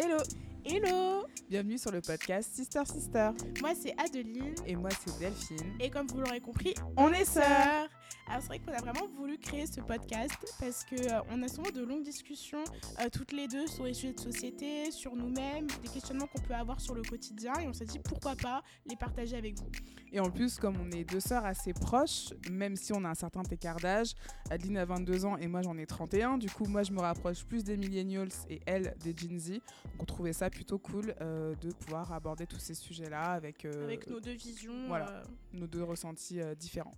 Hello Hello Bienvenue sur le podcast Sister Sister. Moi c'est Adeline. Et moi c'est Delphine. Et comme vous l'aurez compris, on, est sœurs alors c'est vrai qu'on a vraiment voulu créer ce podcast parce que euh, on a souvent de longues discussions euh, toutes les deux sur les sujets de société, sur nous-mêmes, des questionnements qu'on peut avoir sur le quotidien et on s'est dit pourquoi pas les partager avec vous. Et en plus comme on est deux sœurs assez proches, même si on a un certain écart d'âge, Adeline a 22 ans et moi j'en ai 31, du coup moi je me rapproche plus des millennials et elle des Gen Z. Donc on trouvait ça plutôt cool euh, de pouvoir aborder tous ces sujets-là avec, avec nos deux visions, voilà, nos deux ressentis différents.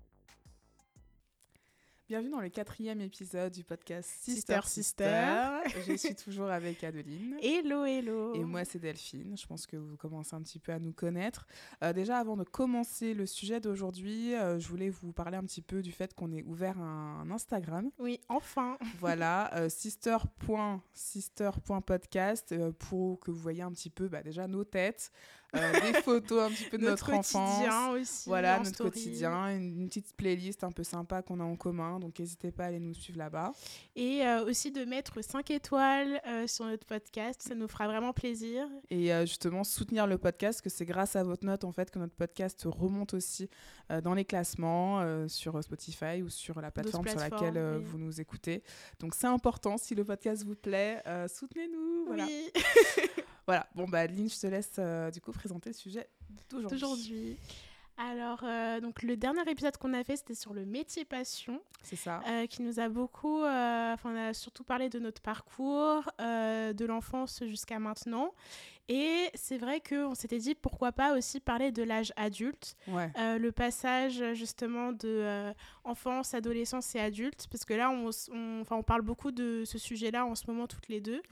Bienvenue dans le quatrième épisode du podcast Sister Sister. Je suis toujours avec Adeline. Hello, hello. Et moi, c'est Delphine. Je pense que vous commencez un petit peu à nous connaître. Euh, déjà, avant de commencer le sujet d'aujourd'hui, euh, je voulais vous parler un petit peu du fait qu'on ait ouvert un, Instagram. Oui, enfin. Voilà, euh, sister.sister.podcast pour que vous voyez un petit peu bah, déjà nos têtes, euh, des photos un petit peu de notre, notre enfance. aussi. Voilà, notre quotidien, une, petite playlist un peu sympa qu'on a en commun. Donc n'hésitez pas à aller nous suivre là-bas. Et euh, aussi de mettre 5 étoiles euh, sur notre podcast, ça nous fera vraiment plaisir. Et justement soutenir le podcast, que c'est grâce à votre note en fait que notre podcast remonte aussi dans les classements sur Spotify ou sur la plateforme sur laquelle vous nous écoutez. Donc c'est important, si le podcast vous plaît, soutenez-nous. Voilà. Oui. Voilà, bon bah Adeline, je te laisse euh, du coup présenter le sujet d'aujourd'hui. Alors, euh, donc le dernier épisode qu'on a fait, c'était sur le métier passion. C'est ça. Euh, qui nous a beaucoup. Enfin, on a surtout parlé de notre parcours, de l'enfance jusqu'à maintenant. Et c'est vrai qu'on s'était dit pourquoi pas aussi parler de l'âge adulte, euh, le passage justement de euh, enfance, adolescence et adulte, parce que là on, on, on parle beaucoup de ce sujet-là en ce moment toutes les deux,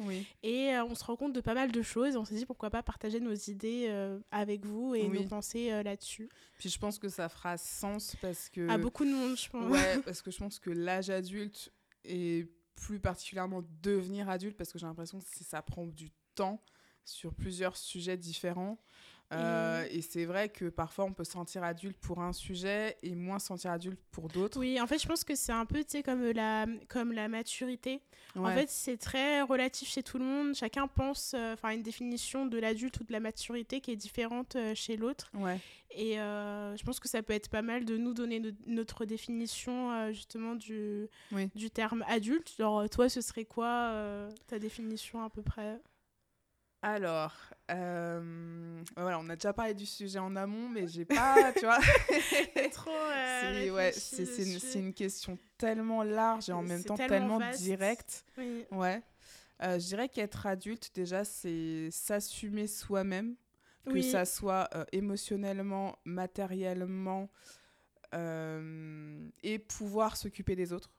et euh, on se rend compte de pas mal de choses. On s'est dit pourquoi pas partager nos idées avec vous et nos pensées là-dessus. Puis je pense que ça fera sens parce que... À beaucoup de monde, je pense. Ouais, parce que je pense que l'âge adulte et plus particulièrement devenir adulte, parce que j'ai l'impression que ça prend du temps sur plusieurs sujets différents. Euh, et c'est vrai que parfois on peut se sentir adulte pour un sujet et moins se sentir adulte pour d'autres. Oui, en fait, je pense que c'est un peu comme la, comme la maturité. En fait, c'est très relatif chez tout le monde. Chacun pense euh, enfin une définition de l'adulte ou de la maturité qui est différente euh, chez l'autre. Ouais. Et je pense que ça peut être pas mal de nous donner notre définition justement du, du terme adulte. Alors, toi, ce serait quoi ta définition à peu près? Alors, euh, voilà, on a déjà parlé du sujet en amont, mais j'ai pas, tu vois. trop. Euh, ouais, c'est une, question tellement large et en même temps tellement, directe. Ouais. Euh, je dirais qu'être adulte, déjà, c'est s'assumer soi-même, que ça soit émotionnellement, matériellement, et pouvoir s'occuper des autres.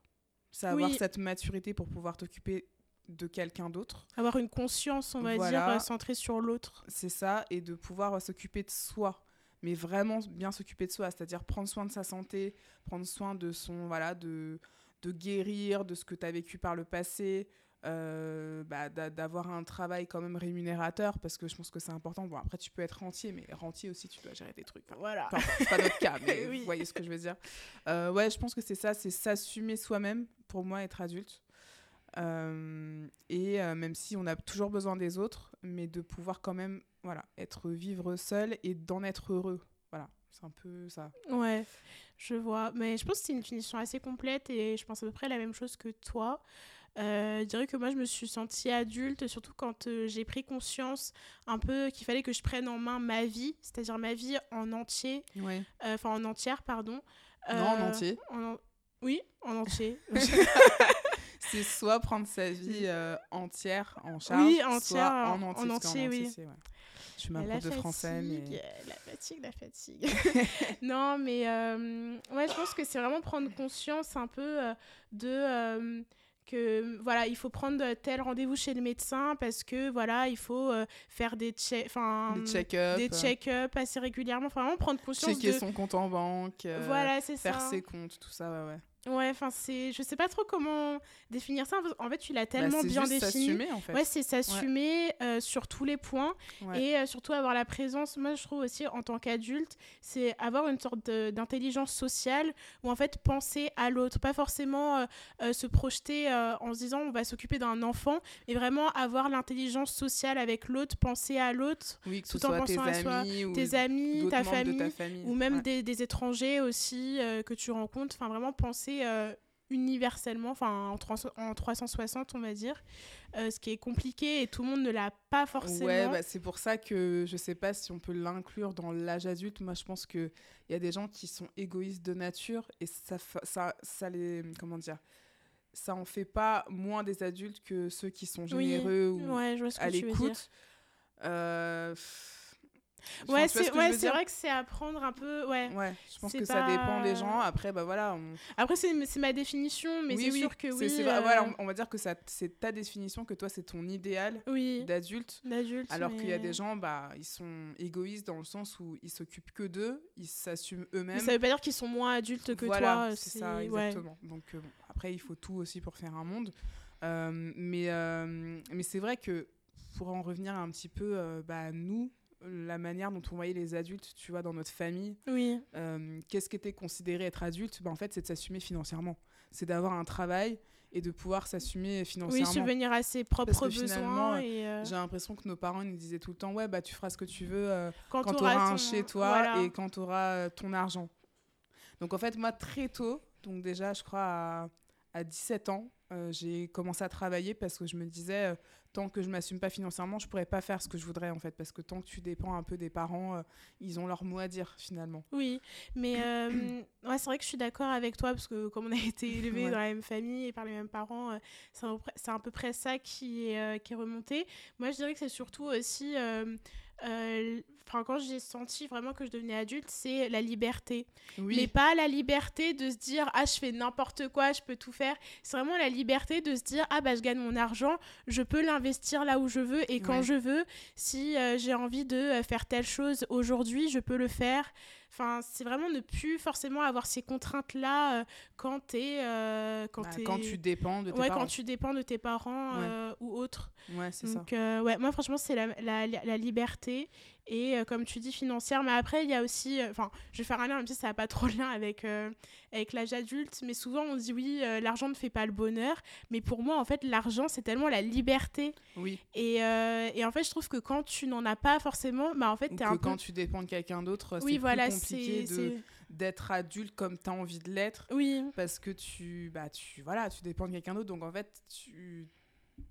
C'est avoir cette maturité pour pouvoir t'occuper de quelqu'un d'autre. Avoir une conscience, on va dire, euh, centrée sur l'autre. C'est ça, et de pouvoir euh, s'occuper de soi, mais vraiment bien s'occuper de soi, c'est-à-dire prendre soin de sa santé, prendre soin de son, voilà, de, de guérir, de ce que tu as vécu par le passé, euh, bah, d'avoir un travail quand même rémunérateur, parce que je pense que c'est important. Bon, après, tu peux être rentier, mais rentier aussi, tu dois gérer des trucs. voilà. c'est pas notre cas, mais vous voyez ce que je veux dire. ouais, je pense que c'est ça, c'est s'assumer soi-même, pour moi, être adulte. Euh, et euh, même si on a toujours besoin des autres, mais de pouvoir quand même voilà, être vivre seul et d'en être heureux. Voilà, c'est un peu ça. Ouais, je vois. Mais je pense que c'est une finition assez complète et je pense à peu près la même chose que toi. Euh, je dirais que moi, je me suis sentie adulte, surtout quand j'ai pris conscience un peu qu'il fallait que je prenne en main ma vie, c'est-à-dire ma vie en entier, enfin en entière, pardon. non, en entier. Oui, en entier. c'est soit prendre sa vie euh, entière en charge, oui, entière, soit en entier. En entier, oui. Je suis ma prof de français, mais... La fatigue, la fatigue. non, mais euh, ouais, je pense que c'est vraiment prendre conscience un peu euh, de que voilà, il faut prendre tel rendez-vous chez le médecin parce que voilà, il faut faire des des check-up des check-up assez régulièrement, enfin, vraiment prendre conscience checker son compte en banque, voilà, c'est faire ses comptes, tout ça ouais ouais. Ouais, enfin, c'est. Je sais pas trop comment définir ça. En fait, tu l'as Bah, tellement bien juste défini. s'assumer, en fait. Ouais, c'est s'assumer euh, sur tous les points Ouais. et euh, surtout avoir la présence. Moi, je trouve aussi en tant qu'adulte, c'est avoir une sorte de- d'intelligence sociale ou en fait penser à l'autre, pas forcément euh, se projeter en se disant on va s'occuper d'un enfant, mais vraiment avoir l'intelligence sociale avec l'autre, penser à l'autre, Oui, que ce tout en soit tes pensant à soi, ou tes amis, ta famille, ta famille. ou même Ouais. des, des étrangers aussi que tu rencontres. Enfin, vraiment penser euh, universellement, enfin en, 300 en 360 on va dire, euh, ce qui est compliqué et tout le monde ne l'a pas forcément. Ouais, bah, c'est pour ça que je sais pas si on peut l'inclure dans l'âge adulte. Moi, je pense qu'il y a des gens qui sont égoïstes de nature et ça, ça, ça les. Comment dire Ça en fait pas moins des adultes que ceux qui sont Oui, généreux ou ouais, je vois ce que à l'écoute. Euh, pff, enfin, Ouais, ce c'est ouais, vrai que c'est à prendre un peu. Ouais. Ouais, je pense que ça dépend des gens. Après, bah voilà. on- Après, c'est c'est ma définition, mais oui, c'est oui, sûr que oui. vrai, euh, voilà, on, va dire que ça- c'est ta définition, que toi, c'est ton idéal Oui, d'adulte. d'adulte. Alors qu'il y a des gens, bah, ils sont égoïstes dans le sens où ils s'occupent que d'eux, ils s'assument eux-mêmes. ça veut pas dire qu'ils sont moins adultes que voilà, toi. c'est ça, ouais. exactement. Donc euh, bon, après, il faut tout aussi pour faire un monde. Euh, mais euh, mais c'est vrai que pour en revenir un petit peu, euh, bah, nous, la manière dont on voyait les adultes, tu vois, dans notre famille, Oui, euh, qu'est-ce qui était considéré être adulte? Bah, En fait, c'est de s'assumer financièrement. C'est d'avoir un travail et de pouvoir s'assumer oui, financièrement. subvenir à ses propres que besoins. Et, euh, J'ai l'impression que nos parents ils nous disaient tout le temps, ouais, bah tu feras ce que tu veux euh, quand quand tu auras un ton- chez toi voilà. et quand tu auras ton argent. Donc en fait, moi, très tôt, donc déjà, je crois à, à 17 ans, euh, j'ai commencé à travailler parce que je me disais, euh, tant que je m'assume pas financièrement, je pourrais pas faire ce que je voudrais en fait. Parce que tant que tu dépends un peu des parents, euh, ils ont leur mot à dire finalement. Oui, mais ouais, c'est vrai que je suis d'accord avec toi parce que comme on a été Ouais. dans la même famille et par les mêmes parents, c'est à peu près- c'est à peu près ça qui est, qui est remonté. Moi, je dirais que c'est surtout aussi, enfin, quand j'ai senti vraiment que je devenais adulte, c'est la liberté. Oui, Mais pas la liberté de se dire ah je fais n'importe quoi, je peux tout faire. C'est vraiment la liberté de se dire ah bah je gagne mon argent, je peux l'investir là où je veux et quand Ouais. je veux. Si euh, j'ai envie de euh, faire telle chose aujourd'hui, je peux le faire. Enfin, c'est vraiment ne plus forcément avoir ces contraintes là quand t'es euh, quand Bah, quand tu dépends de tes ouais parents. quand tu dépends de tes parents Ouais. euh, ou autres. Ouais, c'est ça. Euh, ouais, moi, franchement, c'est la, la, la liberté et, euh, comme tu dis, financière. Mais après, il y a aussi. euh, Enfin, je vais faire un lien, même si ça n'a pas trop de lien avec, euh, avec l'âge adulte. Mais souvent, on dit oui, l'argent ne fait pas le bonheur. Mais pour moi, en fait, l'argent, c'est tellement la liberté. Oui. Et, et en fait, je trouve que quand tu n'en as pas forcément, bah, en fait, que un peu. quand tu dépends de quelqu'un d'autre, Oui, c'est voilà, plus compliqué de- d'être adulte comme tu as envie de l'être. Oui, parce que tu bah tu voilà tu dépends de quelqu'un d'autre donc en fait tu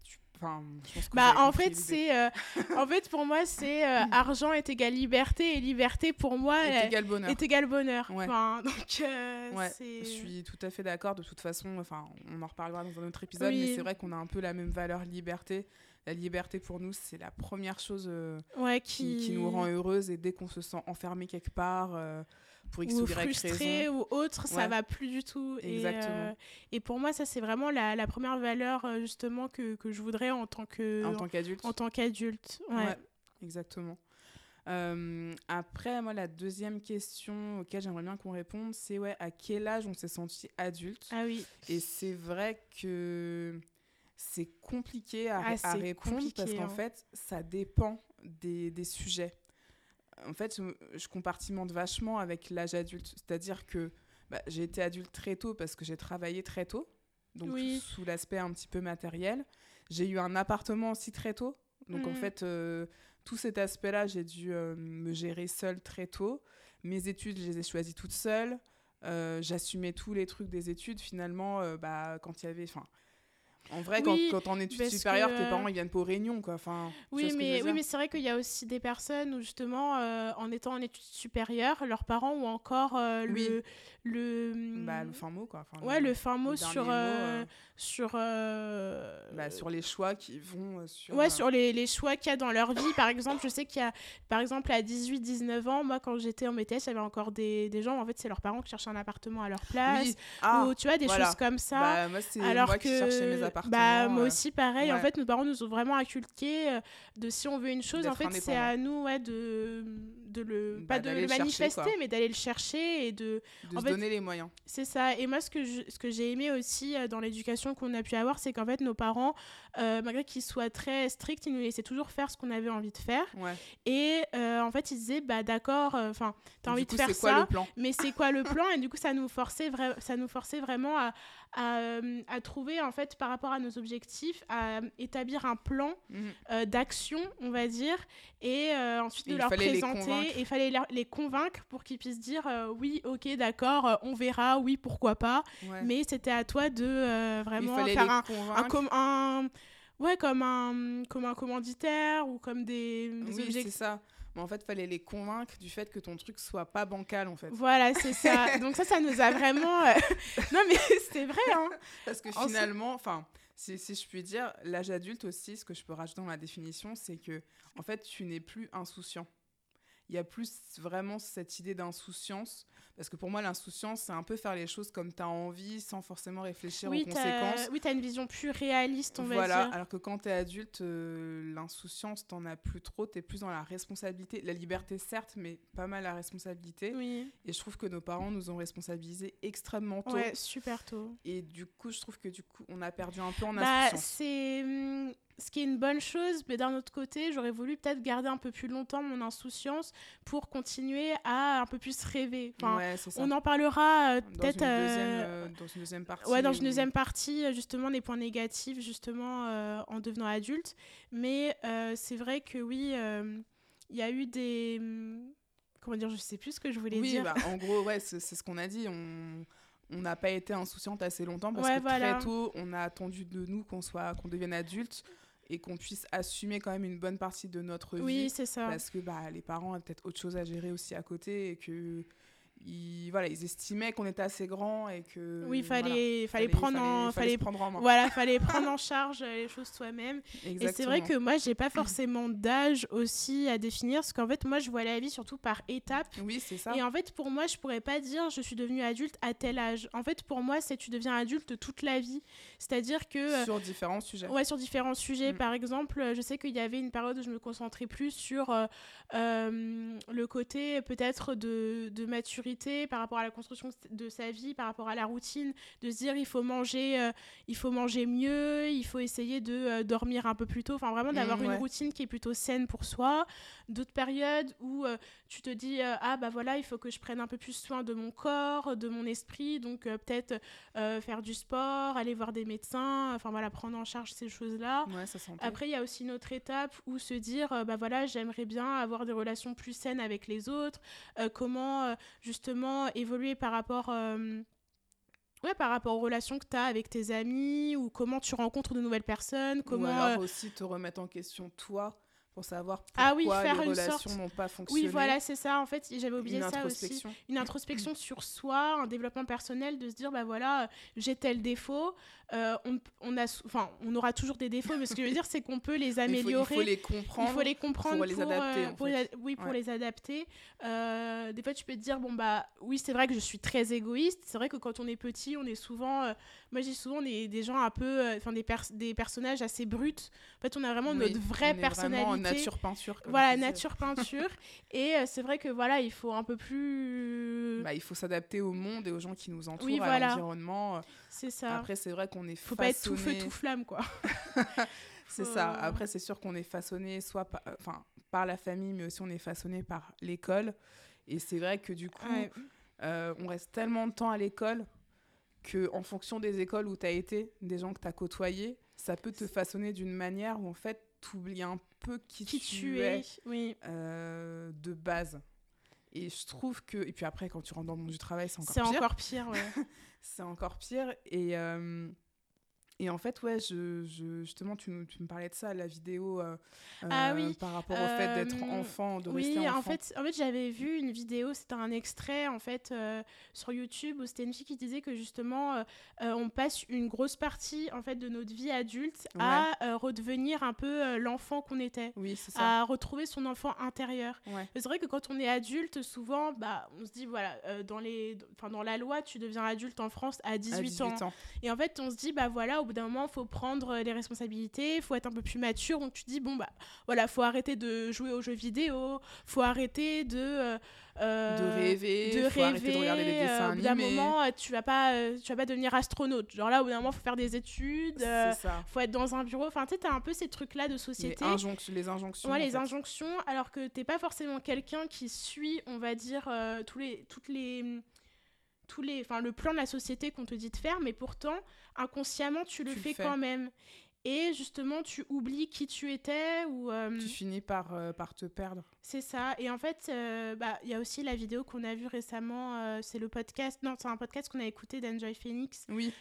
tu- enfin je pense que Bah, en fait, c'est. euh, en fait, pour moi, c'est euh, argent est égal liberté. Et liberté, pour moi, est égal bonheur est égal bonheur. Ouais. Enfin, donc, euh, ouais je suis tout à fait d'accord de toute façon enfin on en reparlera dans un autre épisode Oui. mais c'est vrai qu'on a un peu la même valeur liberté la liberté pour nous c'est la première chose Ouais, qui... qui... qui nous rend heureuse et dès qu'on se sent enfermé quelque part pour x ou ou y frustré raison ou autre, ça Ouais. va plus du tout. Et, Exactement. euh, et pour moi, ça, c'est vraiment la, la première valeur, euh, justement, que, que je voudrais en tant que en tant qu'adulte en tant qu'adulte. Ouais. Ouais, exactement. Euh, après, moi, la deuxième question auquelle j'aimerais bien qu'on réponde, c'est ouais, à quel âge on s'est senti adulte? Ah oui. Et c'est vrai que c'est compliqué à, Ah, à répondre parce qu'en hein. fait, ça dépend des, des sujets. En fait, je, compartimente vachement avec l'âge adulte. C'est-à-dire que bah, j'ai été adulte très tôt parce que j'ai travaillé très tôt, donc Oui. sous l'aspect un petit peu matériel. J'ai eu un appartement aussi très tôt. Donc en Mhm. fait, euh, tout cet aspect-là, j'ai dû euh, me gérer seule très tôt. Mes études, je les ai choisies toutes seules. Euh, J'assumais tous les trucs des études. Finalement, bah, quand il y avait... Enfin, en vrai, Oui, quand, quand en études parce supérieures, que, tes parents, ils viennent pas aux réunions, quoi. Enfin, Oui mais, oui, dire mais c'est vrai qu'il y a aussi des personnes où, justement, euh, en étant en études supérieures, leurs parents ont encore euh, Oui. le... le... Bah, le fin mot, quoi. Enfin, Ouais, le fin le mot sur... mot, euh, euh, sur, euh, bah, sur les choix qui vont sur... Ouais, euh, sur les, les choix qu'il y a dans leur vie. Par exemple, je sais qu'il y a, par exemple, à 18-19 ans, moi, quand j'étais en BTS, il y avait encore des, des gens, en fait, c'est leurs parents qui cherchaient un appartement à leur place. Oui, ah, ou, tu vois, des voilà. choses comme ça. bah, moi, alors moi que qui cherchais mes appartements. bah, moi euh, aussi pareil en fait nos parents nous ont vraiment inculqué de si on veut une chose en fait c'est à nous ouais de de le Bah, pas de le chercher, manifester mais d'aller le chercher et de De En se fait, donner les moyens. c'est ça. Et moi, ce que je- ce que j'ai aimé aussi euh, dans l'éducation qu'on a pu avoir, c'est qu'en fait, nos parents, euh, malgré qu'ils soient très stricts, ils nous laissaient toujours faire ce qu'on avait envie de faire. Ouais. Et euh, en fait, ils disaient, bah d'accord, enfin, t'as Du envie coup, de faire quoi ça, mais c'est quoi le plan? Et du coup, ça nous forçait, ça nous forçait vraiment à, à, euh, à trouver, en fait, par rapport à nos objectifs, à établir un plan Mhm. euh, d'action, on va dire, et euh, ensuite Et de leur présenter. Et il fallait les convaincre pour qu'ils puissent dire oui, ok, d'accord, on verra, oui, pourquoi pas. Ouais. Mais c'était à toi de vraiment faire un, ouais, comme un, comme un commanditaire ou comme des, des Oui, c'est objectifs. ça. Mais en fait, fallait les convaincre du fait que ton truc soit pas bancal, en fait. Voilà, c'est ça. Donc ça, ça nous a vraiment... euh, non, mais c'est vrai, hein. Parce que finalement, enfin, si, si je puis dire, l'âge adulte aussi, ce que je peux rajouter dans la définition, c'est que, en fait, tu n'es plus insouciant. Il y a plus vraiment cette idée d'insouciance. Parce que pour moi, l'insouciance, c'est un peu faire les choses comme tu as envie, sans forcément réfléchir Oui, aux conséquences. oui, t'as une vision plus réaliste, on va Voilà, dire. alors que quand tu es adulte, euh, l'insouciance, t'en as plus trop, tu es plus dans la responsabilité. La liberté, certes, mais pas mal la responsabilité. Oui, Et je trouve que nos parents nous ont responsabilisés extrêmement tôt. ouais, super tôt. Et du coup, je trouve que du coup, on a perdu un peu en Bah, insouciance. c'est hum, ce qui est une bonne chose, mais d'un autre côté, j'aurais voulu peut-être garder un peu plus longtemps mon insouciance pour continuer à un peu plus rêver. Enfin, ouais, on en parlera euh, peut-être euh, euh, dans une deuxième partie. Ouais, dans une deuxième partie, justement, des points négatifs, justement, en devenant adulte. Mais c'est vrai que oui, il y a eu des. hum, Comment dire, je sais plus ce que je voulais Oui, dire. bah, en gros, ouais, c'est c'est ce qu'on a dit. On on n'a pas été insouciante assez longtemps parce Ouais, que voilà. très tôt, on a attendu de nous qu'on soit, qu'on devienne adulte et qu'on puisse assumer quand même une bonne partie de notre oui, vie c'est ça. parce que bah, les parents avaient peut-être autre chose à gérer aussi à côté et que ils, voilà, ils estimaient qu'on était assez grand et que oui, voilà, fallait, fallait, prendre en. fallait se prendre en main. voilà, fallait prendre en charge euh, les choses soi-même. Et c'est vrai que moi, j'ai pas forcément d'âge aussi à définir, parce qu'en fait, moi, je vois la vie surtout par étapes. oui, c'est ça. Et en fait, pour moi, je pourrais pas dire je suis devenue adulte à tel âge. En fait, pour moi, c'est tu deviens adulte toute la vie. C'est-à-dire que. euh, sur différents sujets. Ouais, sur différents sujets. Mm. Par exemple, euh, je sais qu'il y avait une période où je me concentrais plus sur euh, euh, le côté peut-être de, de maturité par rapport à la construction de sa vie, par rapport à la routine, de se dire il faut manger, euh, il faut manger mieux, il faut essayer de euh, dormir un peu plus tôt. Enfin, vraiment d'avoir Mm, une routine qui est plutôt saine pour soi. D'autres périodes où euh, tu te dis ah bah voilà, il faut que je prenne un peu plus soin de mon corps, de mon esprit, donc peut-être faire du sport, aller voir des médecins, enfin voilà, prendre en charge ces choses-là. Ouais. Après, il y a aussi une autre étape où se dire, bah voilà, j'aimerais bien avoir des relations plus saines avec les autres, comment euh, justement évoluer par rapport, euh, ouais, par rapport aux relations que tu as avec tes amis, ou comment tu rencontres de nouvelles personnes, comment... Ou alors euh, aussi te remettre en question toi pour savoir pourquoi Ah oui, faire les une relations n'ont pas fonctionné. Oui, voilà, c'est ça, en fait, j'avais oublié ça aussi. Une introspection sur soi, un développement personnel, de se dire, bah voilà, j'ai tel défaut, euh, on, on, a, enfin, on aura toujours des défauts, mais ce que je veux dire, c'est qu'on peut les Il faut- améliorer. Il faut, les comprendre. Il faut les comprendre pour les adapter, euh, en fait. oui, pour Ouais. les adapter. Euh, des fois, tu peux te dire bon bah oui, c'est vrai que je suis très égoïste. C'est vrai que quand on est petit, on est souvent, euh, moi j'ai souvent des, des gens un peu, enfin des, pers- des personnages assez bruts. En fait, on a vraiment Oui, notre on vraie est Vraiment personnalité. nature peinture. voilà, nature peinture. et c'est vrai que voilà, il faut un peu plus. Bah, il faut s'adapter au monde et aux gens qui nous entourent, Oui, à l'environnement. c'est ça. Après, c'est vrai qu'on est faut pas être tout feu tout flamme quoi. C'est Faut- ça. Après, c'est sûr qu'on est façonné soit par, enfin, par la famille, mais aussi on est façonné par l'école. Et c'est vrai que du coup, Ouais. euh, on reste tellement de temps à l'école que en fonction des écoles où tu as été, des gens que tu as côtoyés, ça peut te façonner d'une manière où en fait, tu oublies un peu qui, Qui tu es es Oui. euh, de base. Et je trouve que... Et puis après, quand tu rentres dans le monde du travail, c'est encore C'est pire. encore pire. Ouais. C'est encore pire. Et, euh, et en fait, ouais, je, je- justement, tu, nous- tu me parlais de ça, la vidéo, euh, Ah euh, oui, par rapport au fait d'être euh, enfant, de Oui, rester enfant. en fait, en fait j'avais vu une vidéo, c'était un extrait en fait euh, sur YouTube où c'était une fille qui disait que justement euh, euh, on passe une grosse partie en fait de notre vie adulte à euh, redevenir un peu euh, l'enfant qu'on était, Oui, c'est ça. à retrouver son enfant intérieur. Ouais. C'est vrai que quand on est adulte, souvent, bah, on se dit voilà, euh, dans les, enfin dans la loi, tu deviens adulte en France à 18, À 18 ans. ans. Et en fait, on se dit bah voilà, au bout d'un moment, il faut prendre les responsabilités, il faut être un peu plus mature. Donc tu dis, bon, bah voilà, faut arrêter de jouer aux jeux vidéo, faut arrêter de. Euh, de rêver, de, faut arrêter de regarder les dessins euh, animés. D'un moment, euh, tu vas pas, tu vas pas devenir astronaute. Genre là, au bout d'un moment, faut faire des études, faut être dans un bureau. Enfin, tu sais, t'as un peu ces trucs-là de société. Les injonctions. Ouais, les injonctions, alors que t'es pas forcément quelqu'un qui suit, on va dire, tous les, toutes les tous les, enfin, le plan de la société qu'on te dit de faire, mais pourtant, inconsciemment, tu le fais. quand même et justement tu oublies qui tu étais ou euh, tu finis par, euh, par te perdre. C'est ça. Et en fait euh, bah, il y a aussi la vidéo qu'on a vue récemment c'est le podcast non c'est un podcast qu'on a écouté d'Enjoy Phoenix oui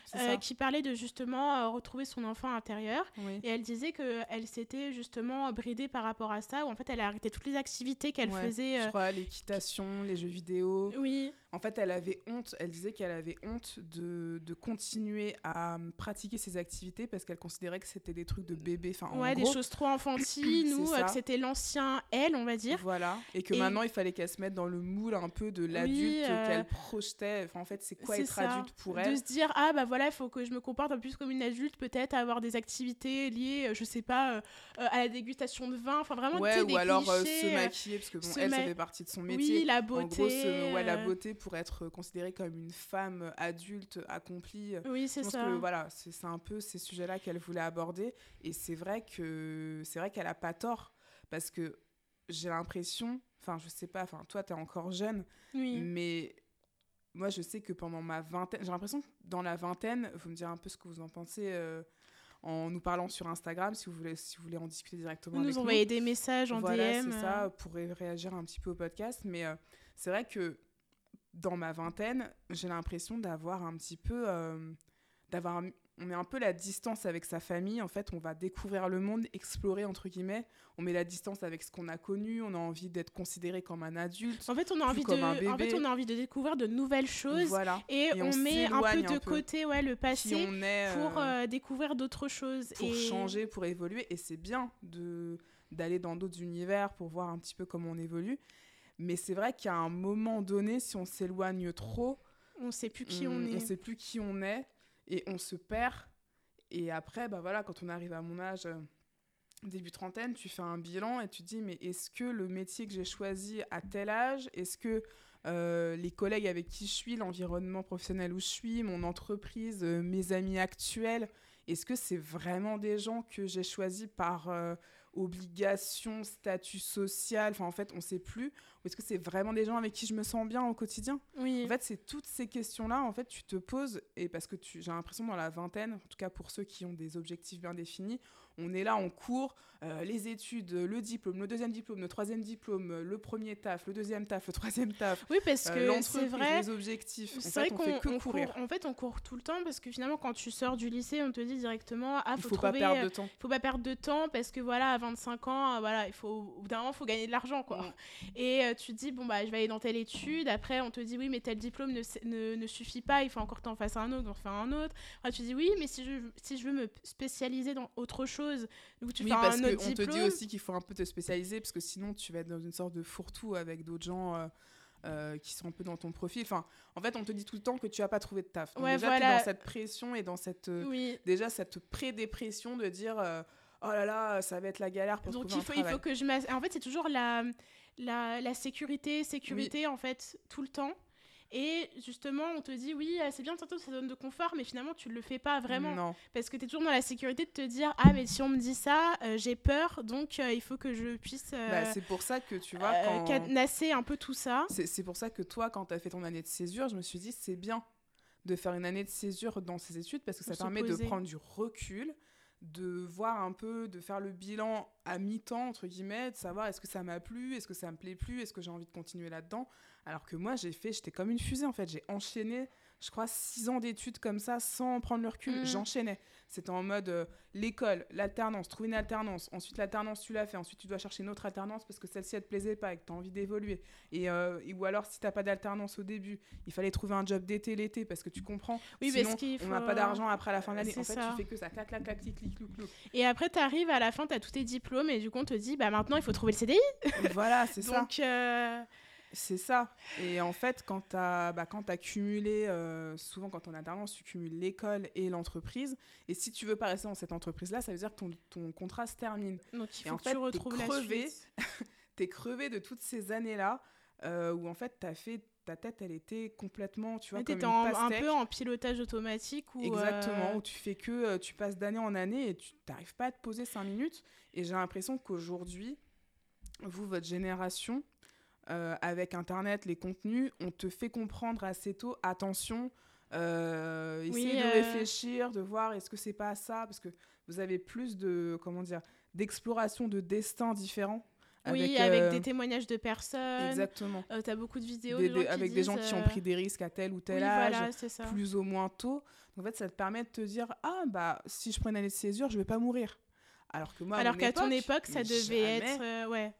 qui parlait de justement retrouver son enfant intérieur. Et elle disait que elle s'était justement bridée par rapport à ça où en fait elle a arrêté toutes les activités qu'elle faisait je crois l'équitation les jeux vidéo. Oui. En fait elle avait honte elle disait qu'elle avait honte de, de continuer à pratiquer ses activités parce qu'elle considérait que c'était des trucs de bébé. Enfin, ouais, des choses trop enfantines ou euh, que c'était l'ancien elle, on va dire. Voilà. Et que maintenant, il fallait qu'elle se mette dans le moule un peu de l'adulte euh, qu'elle projetait. Enfin, en fait, c'est quoi être adulte pour elle De se dire, ah bah voilà, il faut que je me comporte un peu plus comme une adulte, peut-être avoir des activités liées, euh, je sais pas, à la dégustation de vin. Enfin, vraiment, ouais, ou alors se maquiller, parce que bon, elle, ça fait partie de son métier. Oui, la beauté. En gros, ouais, la beauté pour être considérée comme une femme adulte accomplie. Oui, c'est ça. Que, voilà, c'est un peu ces sujets-là qu'elle voulait aborder. Et c'est vrai que c'est vrai qu'elle a pas tort parce que j'ai l'impression, enfin je sais pas, enfin toi tu es encore jeune, mais moi je sais que pendant ma vingtaine, j'ai l'impression que dans la vingtaine, vous me direz un peu ce que vous en pensez. Euh, en nous parlant sur Instagram, si vous voulez, si vous voulez en discuter directement vous avec nous. envoyer des messages en voilà, DM. c'est ça, euh. pour réagir un petit peu au podcast. Mais euh, c'est vrai que dans ma vingtaine, j'ai l'impression d'avoir un petit peu... d'avoir on met un peu la distance avec sa famille. En fait, on va découvrir le monde, explorer entre guillemets. On met la distance avec ce qu'on a connu. On a envie d'être considéré comme un adulte. En fait, on a envie de, en fait, on a envie de découvrir de nouvelles choses. Voilà. Et, on, met un peu de côté, ouais, le passé pour euh, euh, découvrir d'autres choses. Pour changer, pour évoluer. Et c'est bien de d'aller dans d'autres univers pour voir un petit peu comment on évolue. Mais c'est vrai qu'à un moment donné, si on s'éloigne trop, on sait plus qui on, est. On sait plus qui on est et on se perd. Et après, bah voilà, quand on arrive à mon âge, euh, début trentaine, tu fais un bilan et tu te dis, mais est-ce que le métier que j'ai choisi à tel âge, est-ce que euh, les collègues avec qui je suis, l'environnement professionnel où je suis, mon entreprise, euh, mes amis actuels, est-ce que c'est vraiment des gens que j'ai choisis par obligation, statut social, enfin en fait on sait plus, ou est-ce que c'est vraiment des gens avec qui je me sens bien au quotidien? Oui. En fait c'est toutes ces questions-là, en fait tu te poses, et parce que j'ai l'impression dans la vingtaine, en tout cas pour ceux qui ont des objectifs bien définis, on est là, on court, euh, les études, le diplôme, le deuxième diplôme, le troisième diplôme, le premier taf, le deuxième taf, le troisième taf. Oui, parce euh, que c'est vrai. Les objectifs. C'est vrai qu'on que courir. en fait, on court tout le temps parce que finalement, quand tu sors du lycée, on te dit directement ah, faut, faut trouver, pas perdre de temps. Faut pas perdre de temps parce que voilà, à 25 ans, voilà, il faut au bout d'un moment, faut gagner de l'argent, quoi. Mm. Et euh, tu te dis bon bah, je vais aller dans telle étude. Après, on te dit oui, mais tel diplôme ne, ne, ne suffit pas, il faut encore t'en fasses un autre, en faire un autre. Après, tu dis oui, mais si je si je veux me spécialiser dans autre chose, donc tu oui, parce qu'on te dit aussi qu'il faut un peu te spécialiser, parce que sinon tu vas être dans une sorte de fourre-tout avec d'autres gens euh, euh, qui sont un peu dans ton profil. Enfin, en fait, on te dit tout le temps que tu n'as pas trouvé de taf. Donc déjà, tu es dans cette pression et dans cette, euh, déjà cette pré-dépression de dire oh là là, ça va être la galère pour Donc trouver il faut, un travail. il faut que je En fait, c'est toujours la, la, la, sécurité, sécurité, en fait, tout le temps. Et justement, on te dit, oui, euh, c'est bien de sortir de sa zone de confort, mais finalement, tu ne le fais pas vraiment. Non. Parce que tu es toujours dans la sécurité de te dire, ah, mais si on me dit ça, euh, j'ai peur, donc euh, il faut que je puisse. Bah, c'est pour ça que tu vois. Quand... Cadenasser un peu tout ça. C'est pour ça que toi, quand tu as fait ton année de césure, je me suis dit, c'est bien de faire une année de césure dans ces études parce que ça permet de prendre du recul de voir un peu, de faire le bilan à mi-temps, entre guillemets, de savoir est-ce que ça m'a plu, est-ce que ça me plaît plus, est-ce que j'ai envie de continuer là-dedans. Alors que moi, j'ai fait, j'étais comme une fusée en fait, j'ai enchaîné je crois, six ans d'études comme ça, sans prendre le recul. Mm. J'enchaînais. C'était en mode euh, l'école, l'alternance, trouver une alternance. Ensuite, l'alternance, tu l'as fait. Ensuite, tu dois chercher une autre alternance parce que celle-ci, elle te plaisait pas et que tu as envie d'évoluer. Et, euh, ou alors, si tu n'as pas d'alternance au début, il fallait trouver un job d'été l'été parce que tu comprends. Oui, Sinon, parce on n'a pas d'argent après la fin de l'année. En fait, tu fais que ça. Clac, clac, clac, clic, clic, clic, clic. Et après, tu arrives à la fin, tu as tous tes diplômes et du coup, on te dit, bah maintenant, il faut trouver le CDI. voilà, c'est ça. Donc. Euh, C'est ça. Et en fait, quand tu as, bah, as cumulé, euh, souvent quand on a tendance, tu cumules l'école et l'entreprise. Et si tu veux pas rester dans cette entreprise-là, ça veut dire que ton, ton contrat se termine. Donc il et faut en que fait, tu retrouves crevé. T'es crevé de toutes ces années-là euh, où en fait, t'as fait, ta tête, elle était complètement, tu vois, comme T'étais une en- un peu en pilotage automatique ou Exactement, euh, où tu fais que tu passes d'année en année et tu n'arrives pas à te poser cinq minutes. Et j'ai l'impression qu'aujourd'hui, vous, votre génération, euh, avec Internet, les contenus, on te fait comprendre assez tôt, attention, euh, Oui, essayez de euh, réfléchir, de voir est-ce que c'est pas ça, parce que vous avez plus de, comment dire, d'exploration de destins différents. Oui, avec euh, des témoignages de personnes. Exactement. Euh, T'as beaucoup de vidéos Des- de des- gens qui avec des gens qui ont pris des risques à tel ou tel oui, âge voilà, plus ou moins tôt. En fait, ça te permet de te dire ah bah si je prends une année de césure, je vais pas mourir. Alors que moi, Alors qu'à ton époque, ça devait jamais, être euh, ouais.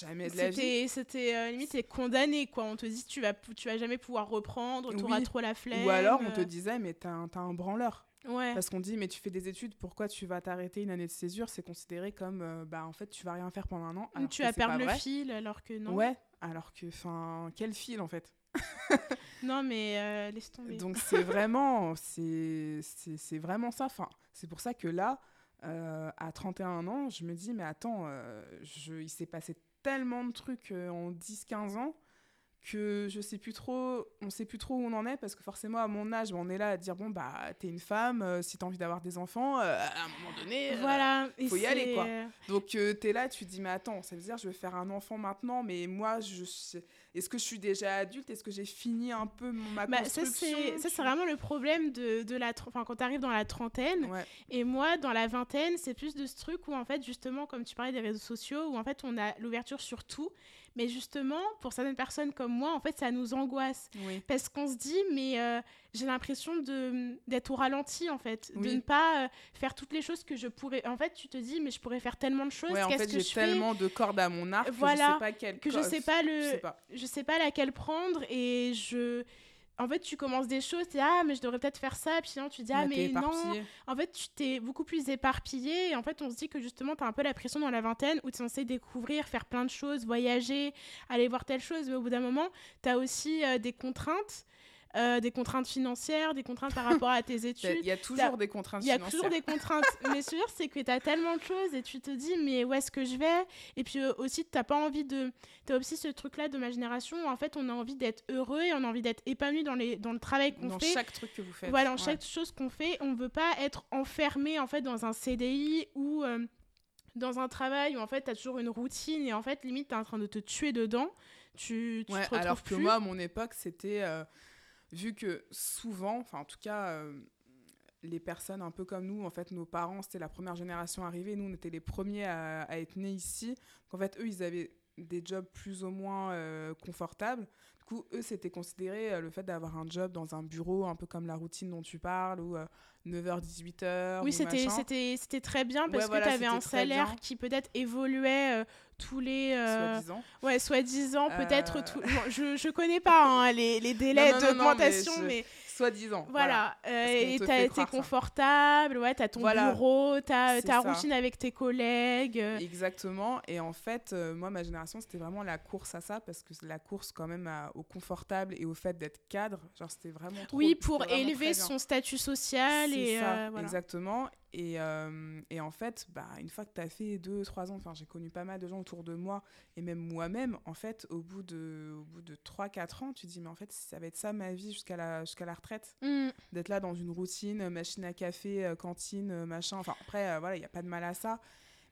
Jamais de la vie. C'était euh, limite t'es condamné quoi. On te dit tu vas tu vas jamais pouvoir reprendre, tu auras Oui. trop la flemme. Ou alors on te disait mais t'as un, un branleur. ouais. Parce qu'on dit mais tu fais des études, pourquoi tu vas t'arrêter une année de césure? C'est considéré comme euh, bah en fait tu vas rien faire pendant un an. alors tu vas c'est perdre le fil alors que non. Ouais. Alors que enfin quel fil en fait? Non mais euh, laisse tomber. Donc c'est vraiment, c'est c'est- c'est vraiment ça. Enfin, c'est pour ça que là, euh, à 31 ans, je me dis, mais attends, euh, je, il s'est passé tellement de trucs euh, en 10-15 ans que je sais plus trop, on sait plus trop où on en est parce que forcément à mon âge, on est là à dire bon bah t'es une femme, euh, si t'as envie d'avoir des enfants, euh, à un moment donné, euh, voilà. faut y aller, quoi. donc euh, t'es là, tu te dis mais attends, ça veut dire je vais faire un enfant maintenant, mais moi je est-ce que je suis déjà adulte, est-ce que j'ai fini un peu ma Bah, ça construction? c'est ça tu c'est vraiment le problème de, de la enfin quand tu arrives dans la trentaine Ouais. et moi dans la vingtaine c'est plus de ce truc où en fait justement comme tu parlais des réseaux sociaux où en fait on a l'ouverture sur tout mais justement pour certaines personnes comme moi en fait ça nous angoisse Oui. parce qu'on se dit mais euh, j'ai l'impression d'être au ralenti en fait de ne pas euh, faire toutes les choses que je pourrais en fait tu te dis mais je pourrais faire tellement de choses Ouais, en fait, que j'ai tellement de cordes à mon arc Voilà, que je sais pas quelle que je sais pas le Je sais pas. je sais pas laquelle prendre et je en fait tu commences des choses tu dis ah mais je devrais peut-être faire ça puis sinon tu dis ah mais non. en fait tu t'es beaucoup plus éparpillé et en fait on se dit que justement tu as un peu la pression dans la vingtaine où tu es censé découvrir faire plein de choses voyager aller voir telle chose mais au bout d'un moment tu as aussi euh, des contraintes euh, des contraintes financières des contraintes par rapport à tes études Il y a toujours des contraintes il y a financières. toujours des contraintes. mais sûr, c'est que tu as tellement de choses et tu te dis, mais où est-ce que je vais? Et puis euh, aussi, tu pas envie de. Tu as aussi ce truc-là de ma génération où en fait, on a envie d'être heureux et on a envie d'être épanoui dans, les, dans le travail qu'on dans fait. chaque truc que vous faites. Voilà, dans Ouais. chaque chose qu'on fait, on veut pas être enfermé en fait dans un CDI ou euh, dans un travail où en fait tu as toujours une routine et en fait limite tu es en train de te tuer dedans. Tu, tu Ouais, te retrouves alors que plus. moi, à mon époque, c'était euh, vu que souvent, enfin en tout cas, euh, les personnes un peu comme nous, en fait, nos parents, c'était la première génération arrivée. Nous, on était les premiers à, être nés ici. Donc, en fait, eux, ils avaient des jobs plus ou moins euh, confortables. Du coup, eux, c'était considéré euh, le fait d'avoir un job dans un bureau, un peu comme la routine dont tu parles, ou 9h, 18h. Oui, ou c'était très bien parce Ouais, voilà, que tu avais un salaire bien. qui peut-être évoluait euh, tous les euh, Soi-disant. ouais soi-disant peut-être Euh. tout bon, je je connais pas hein, les, les délais d'augmentation mais, Soi-disant. voilà, euh, qu'on et te t'as fait été croire ça. confortable ouais t'as ton Voilà. bureau t'as ta routine avec tes collègues euh, Exactement. Et en fait, euh, moi, ma génération, c'était vraiment la course à ça, parce que la course quand même à- au confortable et au fait d'être cadre. Genre, c'était vraiment trop. oui pour élever son statut social et ça, euh, voilà. exactement. Et, euh, et en fait, bah, une fois que tu as fait 2-3 ans, j'ai connu pas mal de gens autour de moi, et même moi-même, en fait, au bout de, au bout de 3-4 ans, tu te dis, mais en fait, ça va être ça ma vie jusqu'à la, jusqu'à la retraite. Mm. D'être là dans une routine, machine à café, euh, cantine, euh, machin. Enfin, après, euh, voilà, il n'y a pas de mal à ça.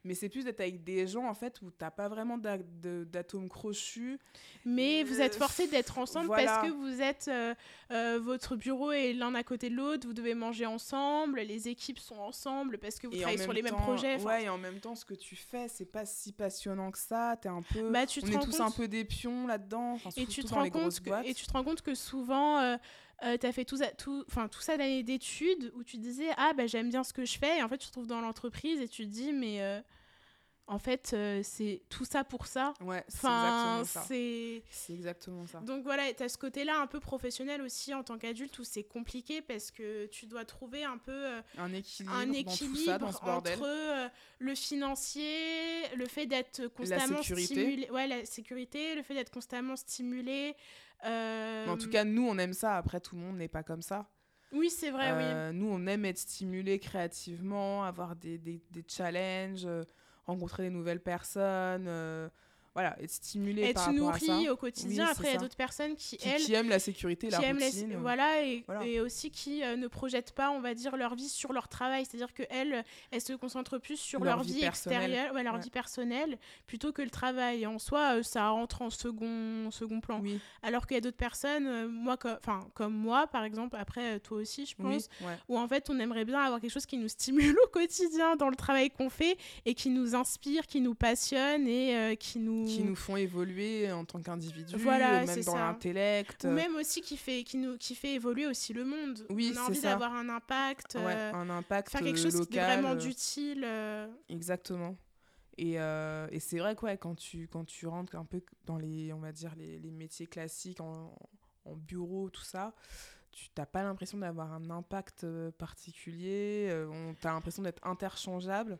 Mais c'est plus d'être avec des gens, en fait, où t'as pas vraiment d'atomes crochus. Mais vous êtes Euh, forcés d'être ensemble voilà. parce que vous êtes. euh, euh, votre bureau est l'un à côté de l'autre, vous devez manger ensemble, les équipes sont ensemble parce que vous Et travaillez sur les mêmes projets. enfin, Ouais, et en même temps, ce que tu fais, c'est pas si passionnant que ça. T'es un peu. bah, tu on est tous compte, un peu des pions là-dedans. Enfin, et, tu te rends compte que, boîtes. et tu te rends compte que souvent. Euh, euh, t'as fait tout ça, tout, ça d'études où tu disais ah bah j'aime bien ce que je fais et en fait tu te retrouves dans l'entreprise et tu te dis mais euh, en fait, euh, c'est tout ça pour ça. Ouais, c'est exactement ça. c'est. C'est exactement ça. Donc voilà, tu as ce côté-là un peu professionnel aussi en tant qu'adulte où c'est compliqué parce que tu dois trouver un peu euh, Un équilibre, un ça, entre le financier, le fait d'être constamment sécurité. stimulé. Ouais, la sécurité, le fait d'être constamment stimulé. Euh, En tout cas, nous, on aime ça. Après, tout le monde n'est pas comme ça. Oui, c'est vrai, oui. Euh, Nous, on aime être stimulé créativement, avoir des, des, des challenges, euh, rencontrer des nouvelles personnes. euh, voilà, être stimulé par être rapport à ça. nourri au quotidien. Oui, Après, il y a d'autres personnes qui, Qui, elles, qui aiment la sécurité, la routine. euh, voilà et, voilà. et aussi qui euh, ne projettent pas on va dire leur vie sur leur travail c'est à dire que elles se concentrent plus sur Leur leur, vie extérieure ouais, leur Ouais. vie personnelle plutôt que le travail et en soi euh, ça rentre en second second plan Oui, alors qu'il y a d'autres personnes euh, moi enfin comme moi par exemple après toi aussi je oui, pense ouais. où en fait on aimerait bien avoir quelque chose qui nous stimule au quotidien dans le travail qu'on fait et qui nous inspire qui nous passionne et qui nous Qui nous font évoluer en tant qu'individu, Voilà, même dans l'intellect. ou même aussi qui fait qui nous qui fait évoluer aussi le monde Oui, on a envie d'avoir un impact Ouais, euh, un impact faire quelque chose qui est local, vraiment euh, d'utile euh, Exactement. Et, euh, et c'est vrai que ouais, quand, tu, quand tu rentres un peu dans les, on va dire, les, les métiers classiques en, en bureau, tout ça, tu n'as pas l'impression d'avoir un impact particulier. tu as l'impression d'être interchangeable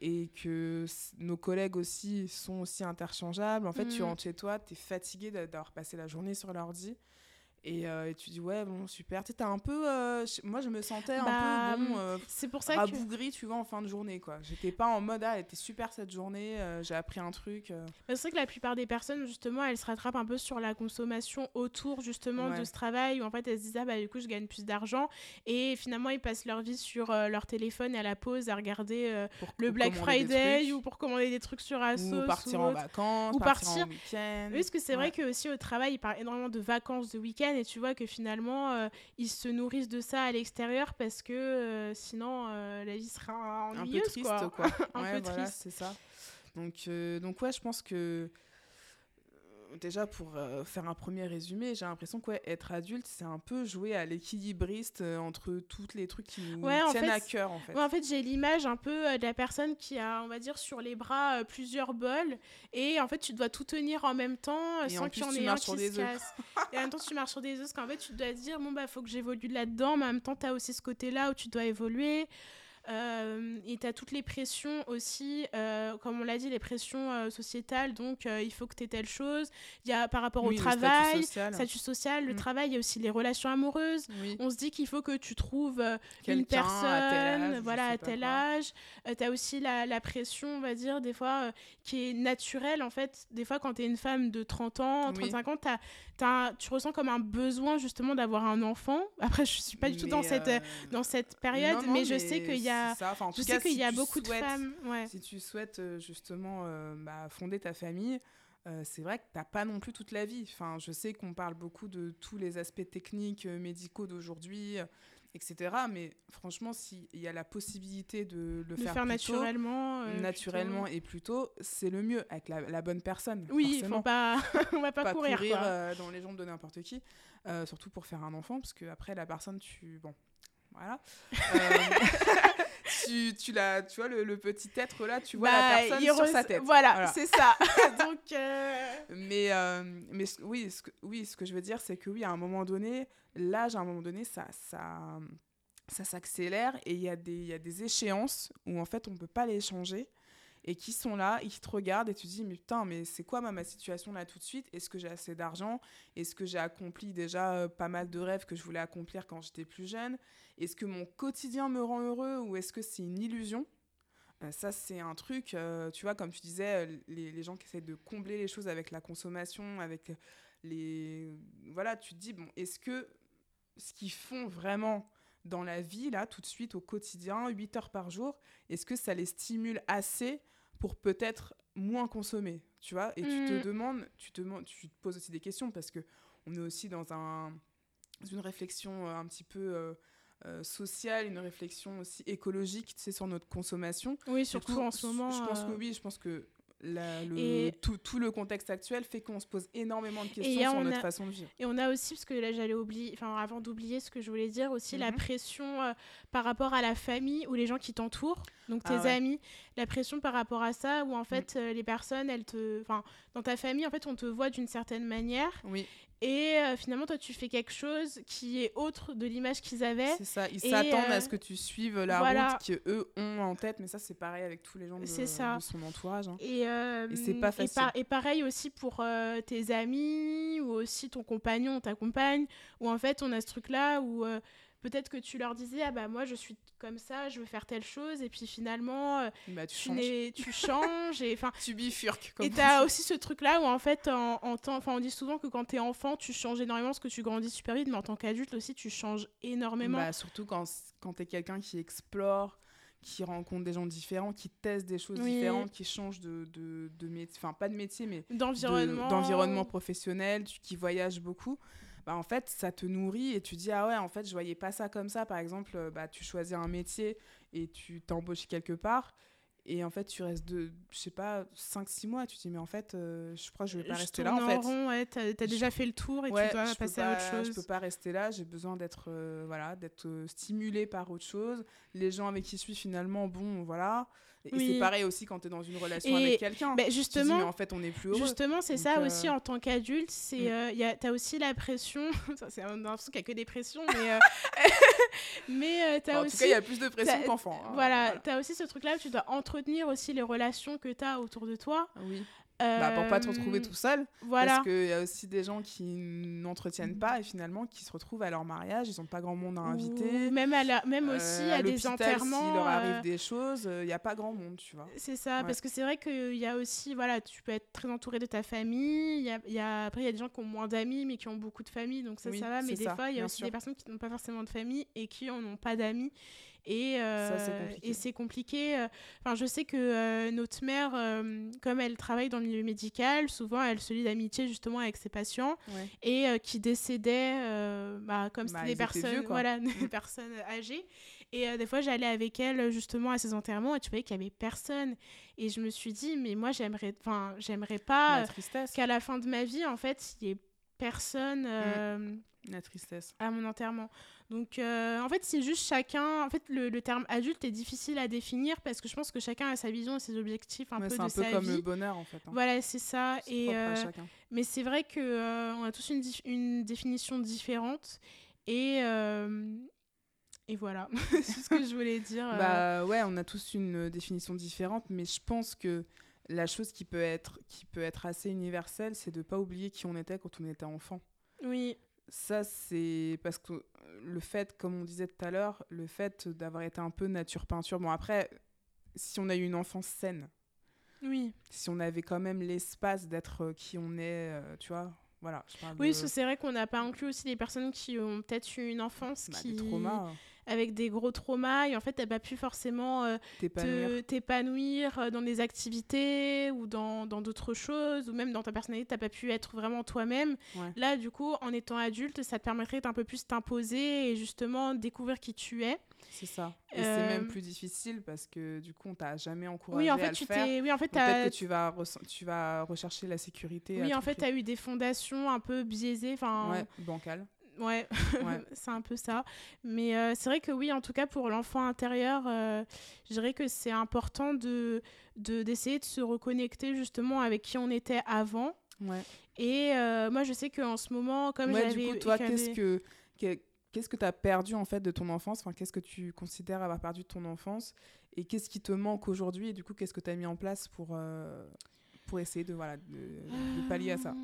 et que nos collègues aussi sont aussi interchangeables. En fait, tu Mm. rentres chez toi, tu es fatigué d'a- d'avoir passé la journée sur l'ordi. Et, euh, et tu dis, ouais, bon, super. Tu t'as un peu. euh, moi, je me sentais Bah, un peu, bon, euh, c'est pour ça que rabougrie, tu vois, en fin de journée, quoi. J'étais pas en mode, ah, elle était super cette journée, euh, j'ai appris un truc. c'est vrai que la plupart des personnes justement elles se rattrapent un peu sur la consommation autour justement Ouais. de ce travail où en fait elles se disent ah bah du coup je gagne plus d'argent et finalement ils passent leur vie sur leur téléphone à la pause à regarder le Black Friday ou pour commander des trucs sur Asos ou partir ou en vacances, Ou partir, en week-end. Oui, parce que c'est vrai que aussi au travail, ils parlent énormément de vacances, de et tu vois que finalement, euh, ils se nourrissent de ça à l'extérieur parce que euh, sinon, euh, la vie sera un peu ennuyeuse, triste, quoi. quoi. Un ouais, peu voilà, triste. c'est ça. Donc, donc, ouais, je pense que. Déjà, pour euh, faire un premier résumé, j'ai l'impression que ouais, être adulte, c'est un peu jouer à l'équilibriste euh, entre tous les trucs qui nous Ouais, tiennent fait, à cœur, en fait. Ouais, en fait, j'ai l'image un peu euh, de la personne qui a, on va dire, sur les bras plusieurs bols. Et en fait, tu dois tout tenir en même temps Et sans qu'il y en ait un qui des se casse. et en même temps, tu marches sur des œufs parce qu'en fait, tu dois te dire, bon, bah, faut que j'évolue là-dedans. Mais en même temps, tu as aussi ce côté-là où tu dois évoluer. Euh, et tu as toutes les pressions aussi, euh, comme on l'a dit, les pressions euh, sociétales. Donc, il faut que tu aies telle chose. Il y a par rapport Oui, au le statut travail, social. statut social, le Mm. travail, il y a aussi les relations amoureuses. Oui. On se dit qu'il faut que tu trouves une personne, à tel âge, voilà, à tel âge. tu as aussi la, la pression, on va dire, des fois, qui est naturelle, en fait. Des fois, quand tu es une femme de 30 ans, Oui. 35 ans, t'as- t'as- tu ressens comme un besoin, justement, d'avoir un enfant. Après, je suis pas du tout dans Mais, cette, dans cette période, non, non, mais je sais qu'il y a... c'est ça. Enfin, en Je tout sais qu'il si y a beaucoup souhaites- de femmes. Ouais. Si tu souhaites euh, justement euh, bah, fonder ta famille, euh, c'est vrai que t'as pas non plus toute la vie. Enfin, je sais qu'on parle beaucoup de tous les aspects techniques, euh, médicaux d'aujourd'hui, etc. Mais franchement, s'il y a la possibilité de le De faire, faire, plus tôt, naturellement. euh, naturellement plutôt. et plus tôt, c'est le mieux avec la, la bonne personne. Oui, faut pas... on va pas, pas courir, quoi. dans les jambes de n'importe qui, euh, surtout pour faire un enfant, parce que après la personne, tu bon, voilà, Euh, tu, tu la, tu vois le, le petit être là, tu vois Bah, la personne sur sa tête. Voilà, Voilà. c'est ça. Donc... euh, Mais, euh, mais oui, ce que, oui, ce que je veux dire, c'est que oui, à un moment donné, l'âge, à un moment donné, ça, ça, ça s'accélère et il y, a des- il y a des échéances où en fait on peut pas les changer et qui sont là, et qui te regardent et tu te dis, mais putain, mais c'est quoi ma, ma situation là tout de suite? Est-ce que j'ai assez d'argent? Est-ce que j'ai accompli déjà euh, pas mal de rêves que je voulais accomplir quand j'étais plus jeune? Est-ce que mon quotidien me rend heureux ou est-ce que c'est une illusion? Euh, ça, c'est un truc, euh, tu vois, comme tu disais, les, les gens qui essaient de combler les choses avec la consommation, avec les... Voilà, tu te dis, bon, est-ce que ce qu'ils font vraiment dans la vie, là, tout de suite, au quotidien, 8 heures par jour, est-ce que ça les stimule assez pour peut-être moins consommer, tu vois? Et tu te demandes, tu te, demandes- tu te poses aussi des questions parce que on est aussi dans un, dans une réflexion euh, un petit peu euh, euh, sociale, une réflexion aussi écologique, tu sais, sur notre consommation. Oui, surtout coup, en ce moment. Je pense que oui, je pense que la- le, Et- tout, tout le contexte actuel fait qu'on se pose énormément de questions sur notre a- façon de vivre. Et on a aussi, parce que là j'allais oublier, enfin avant d'oublier ce que je voulais dire, aussi la Mhm. pression euh, par rapport à la famille ou les gens qui t'entourent, donc tes Ah ouais. amis, la pression par rapport à ça, où en fait euh, les personnes, elles te, enfin dans ta famille, en fait on te voit d'une certaine manière, Oui, et euh, finalement toi tu fais quelque chose qui est autre de l'image qu'ils avaient. c'est ça. Ils Et, s'attendent euh, à ce que tu suives la voilà. route qu'eux ont en tête, mais ça, c'est pareil avec tous les gens de, C'est ça. de son entourage. hein. Et, euh, Et c'est pas et, facile. par- et pareil aussi pour euh, tes amis ou aussi ton compagnon, ta compagne, où en fait on a ce truc-là où euh, peut-être que tu leur disais ah bah moi je suis comme ça, je veux faire telle chose, et puis finalement euh, Bah, tu tu, changes. tu changes et enfin. Tu bifurques. Comme Et t'as aussi ce truc-là où en fait, en, en tant- enfin, on dit souvent que quand t'es enfant, tu changes énormément parce que tu grandis super vite, mais en tant qu'adulte aussi, tu changes énormément. Bah, surtout quand, quand tu es quelqu'un qui explore, qui rencontre des gens différents, qui teste des choses Oui. différentes, qui change de, de, de métier, enfin pas de métier, mais de- D'environnement. d'environnement professionnel, qui voyage beaucoup. Bah, en fait, ça te nourrit et tu dis, ah ouais, en fait, je voyais pas ça comme ça. Par exemple, euh, bah, tu choisis un métier et tu t'embauches quelque part. Et en fait, tu restes, de, je sais pas, 5-6 mois. Tu te dis, mais en fait, euh, je crois que je vais pas Je rester là, tourne en fait. rond, ouais, t'as Je- déjà fait le tour et Ouais, tu dois passer à autre chose. Je peux pas rester là, j'ai besoin d'être euh, voilà, d'être euh, stimulé par autre chose. Les gens avec qui je suis finalement, bon, voilà. Et, Oui. c'est pareil aussi quand tu es dans une relation Et- avec quelqu'un. Bah, Tu dis, justement, mais en fait, on est plus heureux. Justement, c'est ça euh, aussi en tant qu'adulte. C'est, mm. euh, y a, t'as aussi la pression. c'est a l'impression qu'il n'y a que des pressions, mais, euh, mais euh, t'as Enfin, en aussi. tout cas, il y a plus de pression qu'enfant. hein, voilà, t'as aussi ce truc-là où tu dois entretenir aussi les relations que t'as autour de toi. Oui. Bah, pour pas te retrouver Euh, tout seul. Voilà. Parce qu'il y a aussi des gens qui n'entretiennent pas et finalement qui se retrouvent à leur mariage, ils n'ont pas grand monde à inviter. Ou même, à la, même Euh, aussi à à, des enterrements. S'il leur euh, arrive des choses, il n'y a pas grand monde, tu vois. C'est ça, Ouais. parce que c'est vrai qu'il y a aussi, voilà, tu peux être très entouré de ta famille. Il y a, y a- après, il y a des gens qui ont moins d'amis, mais qui ont beaucoup de famille, donc ça, Oui, ça va. Mais des ça, fois, il y a aussi sûr. des personnes qui n'ont pas forcément de famille et qui n'en ont pas d'amis. Et, euh, Ça, c'est compliqué. et c'est compliqué. euh, Enfin, je sais que euh, notre mère, comme elle travaille dans le milieu médical, souvent elle se lie d'amitié justement avec ses patients Ouais. et qui décédaient, bah, comme Bah, c'était des personnes, vieux, voilà, des personnes âgées. Et euh, des fois, j'allais avec elle justement à ses enterrements et tu voyais qu'il y avait personne. Et je me suis dit, mais moi, j'aimerais, enfin, j'aimerais pas euh, qu'à la fin de ma vie, en fait, il y ait personne euh, Mm. La tristesse. à mon enterrement. Donc, euh, en fait, c'est juste chacun. En fait, le, le terme adulte est difficile à définir parce que je pense que chacun a sa vision et ses objectifs un Ouais, peu c'est de un peu sa comme vie. le bonheur en fait. hein. Voilà, c'est ça. Et, euh, mais c'est vrai que euh, on a tous une, définition différente. Et, et voilà, c'est ce que je voulais dire. Bah ouais, on a tous une définition différente, mais je pense que la chose qui peut être, qui peut être assez universelle, c'est de pas oublier qui on était quand on était enfant. oui, Ça, c'est parce que le fait, comme on disait tout à l'heure, le fait d'avoir été un peu nature peinture. Bon, après, si on a eu une enfance saine, oui. si on avait quand même l'espace d'être euh, qui on est, euh, tu vois, voilà. Je parle Oui, de, c'est vrai qu'on n'a pas inclus aussi les personnes qui ont peut-être eu une enfance bah, qui... des traumas, avec des gros traumas et en fait, t'as pas pu forcément euh, t'épanouir. euh, dans des activités ou dans d'autres choses ou même dans ta personnalité, t'as pas pu être vraiment toi-même. Ouais. Là, du coup, en étant adulte, ça te permettrait d'un peu plus t'imposer et justement découvrir qui tu es. C'est ça. Et Euh, c'est même plus difficile parce que du coup, on t'a jamais encouragé Oui, en à fait, le tu faire. oui, en fait, Peut-être que tu vas, tu vas rechercher la sécurité. à oui, en fait, tu as eu des fondations un peu biaisées, Ouais, bancal. Ouais, Ouais. c'est un peu ça. Mais euh, c'est vrai que oui, en tout cas pour l'enfant intérieur, euh, je dirais que c'est important de de- d'essayer de, se reconnecter justement avec qui on était avant. Ouais. Et euh, moi, je sais qu'en ce moment, comme Ouais, j'avais... du coup, toi, qu'est-ce que que- qu'est-ce que tu as perdu en fait de ton enfance? Enfin, qu'est-ce que tu considères avoir perdu de ton enfance? Et qu'est-ce qui te manque aujourd'hui? Et du coup, qu'est-ce que tu as mis en place pour euh, pour essayer de voilà de, de pallier à ça?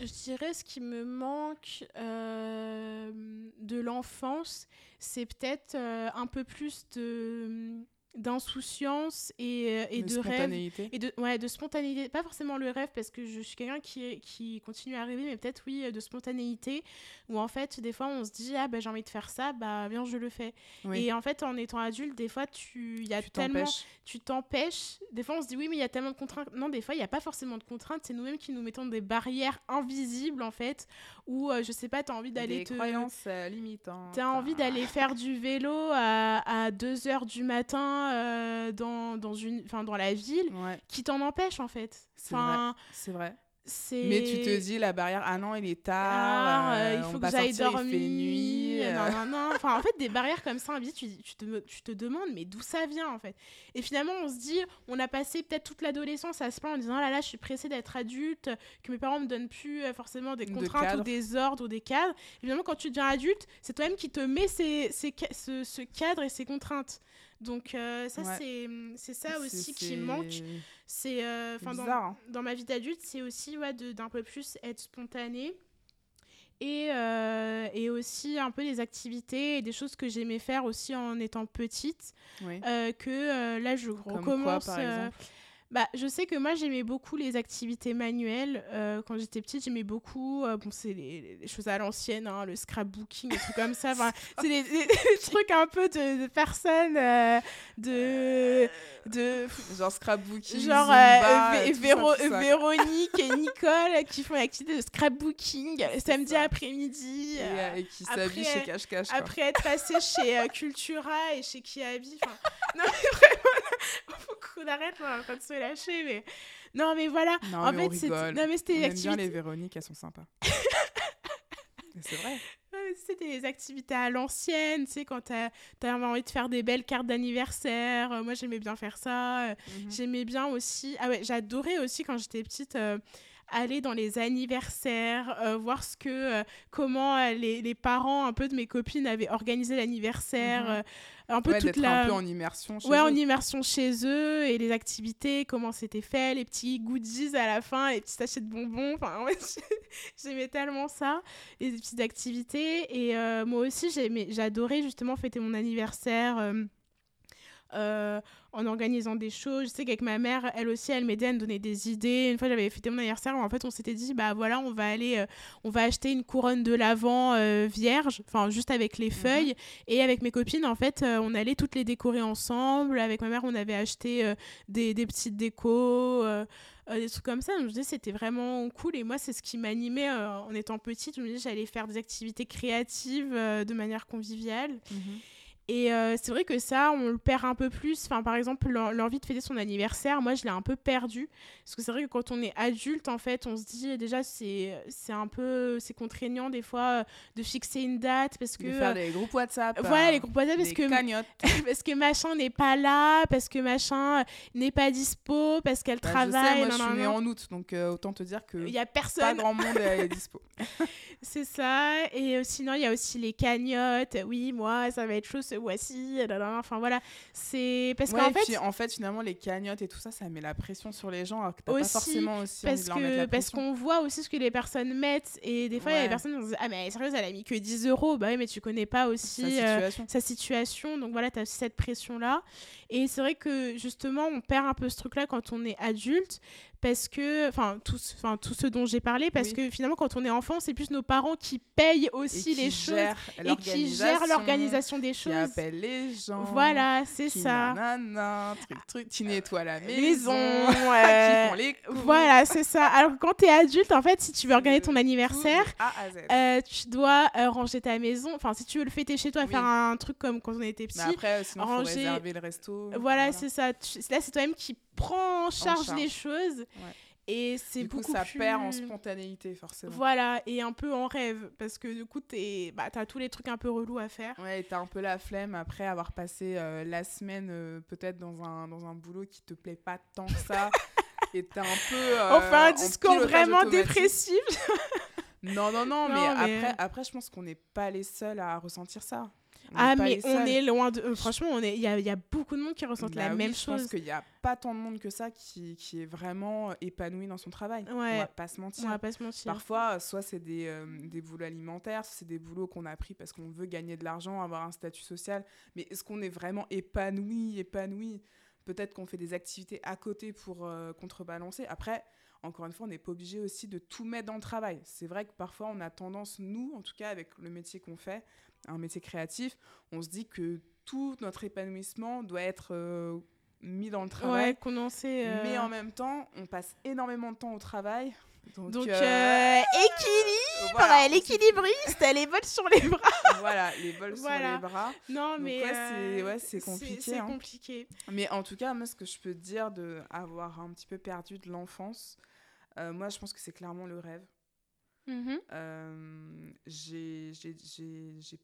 Je dirais ce qui me manque euh, de l'enfance, c'est peut-être euh, un peu plus de d'insouciance et, et De de rêve et de ouais de spontanéité pas forcément le rêve parce que je suis quelqu'un qui qui continue à rêver mais peut-être oui de spontanéité où en fait des fois on se dit ah bah j'ai envie de faire ça bah bien je le fais Oui. et en fait en étant adulte des fois tu y a Tu tellement t'empêches. tu t'empêches des fois on se dit oui mais il y a tellement de contraintes non des fois il n'y a pas forcément de contraintes c'est nous-mêmes qui nous mettons des barrières invisibles en fait ou euh, je sais pas tu as envie d'aller te croyances euh, limites. hein. T'as envie d'aller faire du vélo à, à 2h du matin euh, dans, dans, une, dans la ville Ouais, qui t'en empêche, en fait. c'est vrai. C'est vrai. Mais tu te dis, la barrière, ah non, il est tard, Ah, euh, euh, il on faut que j'aille dormir. il fait nuit. euh, Non, non, non. Enfin, en fait, des barrières comme ça, tu, tu, te, tu te demandes, mais d'où ça vient, en fait? Et finalement, on se dit, on a passé peut-être toute l'adolescence à se plaindre en disant, oh là là, je suis pressée d'être adulte, que mes parents me donnent plus euh, forcément des De contraintes ou des ordres ou des cadres. Et finalement, quand tu deviens adulte, c'est toi-même qui te mets ces, ces ce cadre et ces contraintes. Donc, euh, ça, Ouais. c'est ça aussi qui manque. C'est euh, dans, hein. dans ma vie d'adulte, c'est aussi ouais, d'un peu plus être spontané. Et, euh, et aussi un peu des activités et des choses que j'aimais faire aussi en étant petite. Euh, que là, je Comme quoi, recommence. par exemple? Bah, je sais que moi, j'aimais beaucoup les activités manuelles. Euh, quand j'étais petite, j'aimais beaucoup. euh, bon, c'est les, les choses à l'ancienne, hein, le scrapbooking, des trucs comme ça. Enfin, c'est des, des- des trucs un peu de, de personnes, euh, de. de Genre scrapbooking, Genre Zumba, Vé- tout ça, Véro- ça. Véronique et Nicole qui font l'activité de scrapbooking samedi après-midi. Et, et qui après- s'habille chez Cache Cache. quoi. après être passé chez Cultura et chez Kiabi. Non, mais vraiment, faut qu'on arrête, on est en train de se lâcher. Mais... Non, mais voilà. Non, en mais on fait, rigole. non, mais On c'était aime bien les Véroniques, elles sont sympas. C'est vrai. c'était des activités à l'ancienne, tu sais, quand t'as as envie de faire des belles cartes d'anniversaire. Euh, moi, j'aimais bien faire ça. Euh, Mhm. J'aimais bien aussi. Ah ouais, j'adorais aussi quand j'étais petite. euh, aller dans les anniversaires, euh, voir ce que, euh, comment euh, les, les parents un peu de mes copines avaient organisé l'anniversaire, Mhm. un peu Ouais, toute la... un peu en immersion chez Ouais, eux. en immersion chez eux et les activités, comment c'était fait, les petits goodies à la fin, les petits sachets de bonbons. Enfin, j'aimais tellement ça, les petites activités. Et moi aussi, j'adorais justement fêter mon anniversaire. Euh, en organisant des choses. Je sais qu'avec ma mère, elle aussi, elle m'aidait à me donner des idées. Une fois, j'avais fêté mon anniversaire, en fait, on s'était dit, bah voilà, on va aller, euh, on va acheter une couronne de l'avant euh, vierge, enfin, juste avec les feuilles. Et avec mes copines, en fait, on allait toutes les décorer ensemble. Avec ma mère, on avait acheté des, des petites décos. euh, des trucs comme ça, donc je me disais c'était vraiment cool et moi c'est ce qui m'animait euh, en étant petite, je me disais j'allais faire des activités créatives euh, de manière conviviale Mhm. Et euh, c'est vrai que ça, on le perd un peu plus. Enfin, par exemple, l'en- l'envie de fêter son anniversaire, moi, je l'ai un peu perdu. Parce que c'est vrai que quand on est adulte, en fait, on se dit déjà, c'est un peu c'est contraignant des fois euh, de fixer une date parce que. De faire des groupes WhatsApp. voilà, euh, les groupes WhatsApp, parce que, cagnottes. parce que machin n'est pas là, parce que machin n'est pas dispo, parce qu'elle Bah, travaille. je sais, moi, nan, je suis nan, née nan. en août, donc euh, autant te dire que Il y a pas personne. grand monde est dispo. C'est ça. Et euh, sinon, il y a aussi les cagnottes. Oui, moi, ça va être chaud ce mois-ci. Enfin, voilà. C'est parce Ouais, qu'en fait. puis, en fait, finalement, les cagnottes et tout ça, ça met la pression sur les gens alors que t'as Aussi, pas forcément aussi envie parce leur que la parce qu'on voit aussi ce que les personnes mettent et des fois il y a des personnes qui se disent ah mais sérieuse elle a mis que 10 euros bah oui mais tu connais pas aussi Sa euh, situation. sa situation donc voilà tu as aussi cette pression là et c'est vrai que justement on perd un peu ce truc là quand on est adulte parce que enfin tout enfin tout ce dont j'ai parlé parce Oui. que finalement quand on est enfant c'est plus nos parents qui payent aussi qui les choses et qui gèrent l'organisation des Qui choses appellent les gens. voilà c'est qui ça nanana, truc, truc, qui nettoient la maison. maison qui euh, font les courses. voilà c'est ça alors quand t'es adulte en fait si tu veux organiser ton anniversaire. Euh, tu dois euh, ranger ta maison. Enfin, si tu veux le fêter chez toi, Oui. faire un truc comme quand on était petit. Mais après, sinon, il faut ranger- réserver le resto. voilà, c'est ça. Tu- Là, c'est toi-même qui prends en charge, charge. les choses. Et c'est Du coup, beaucoup ça plus... perd en spontanéité, forcément. Voilà, et un peu en rêve. Parce que du coup, t'es- bah, t'as tous les trucs un peu relous à faire. Ouais, et t'as un peu la flemme après avoir passé euh, la semaine euh, peut-être dans un, dans un boulot qui te plaît pas tant que ça. et t'es un peu. euh, enfin, un discours vraiment dépressif. Non, non, non, Non, mais, mais- Après, après, je pense qu'on n'est pas les seuls à ressentir ça. Ah, mais on est loin de... euh, franchement, il y a, y a beaucoup de monde qui ressentent Bah la oui, même je chose. pense qu'il n'y a pas tant de monde que ça qui, qui est vraiment épanoui dans son travail. On va pas se mentir. On va pas se mentir. Parfois, soit c'est des, euh, des boulots alimentaires, soit c'est des boulots qu'on a pris parce qu'on veut gagner de l'argent, avoir un statut social. Mais est-ce qu'on est vraiment épanoui, épanoui? Peut-être qu'on fait des activités à côté pour euh, contrebalancer. Après, encore une fois, on n'est pas obligé aussi de tout mettre dans le travail. C'est vrai que parfois, on a tendance, nous, en tout cas avec le métier qu'on fait, un métier créatif, on se dit que tout notre épanouissement doit être euh, mis dans le travail. Ouais, condensé. euh, Mais en même temps, on passe énormément de temps au travail. Donc, donc euh, équilibre, voilà, l'équilibriste, elle est bonne sur les bras. voilà, les bols sur les bras. Non, mais ouais, c'est compliqué. C'est hein. compliqué. Mais en tout cas, moi, ce que je peux te dire de avoir un petit peu perdu de l'enfance, moi, je pense que c'est clairement le rêve. Mm-hmm. Euh, j'ai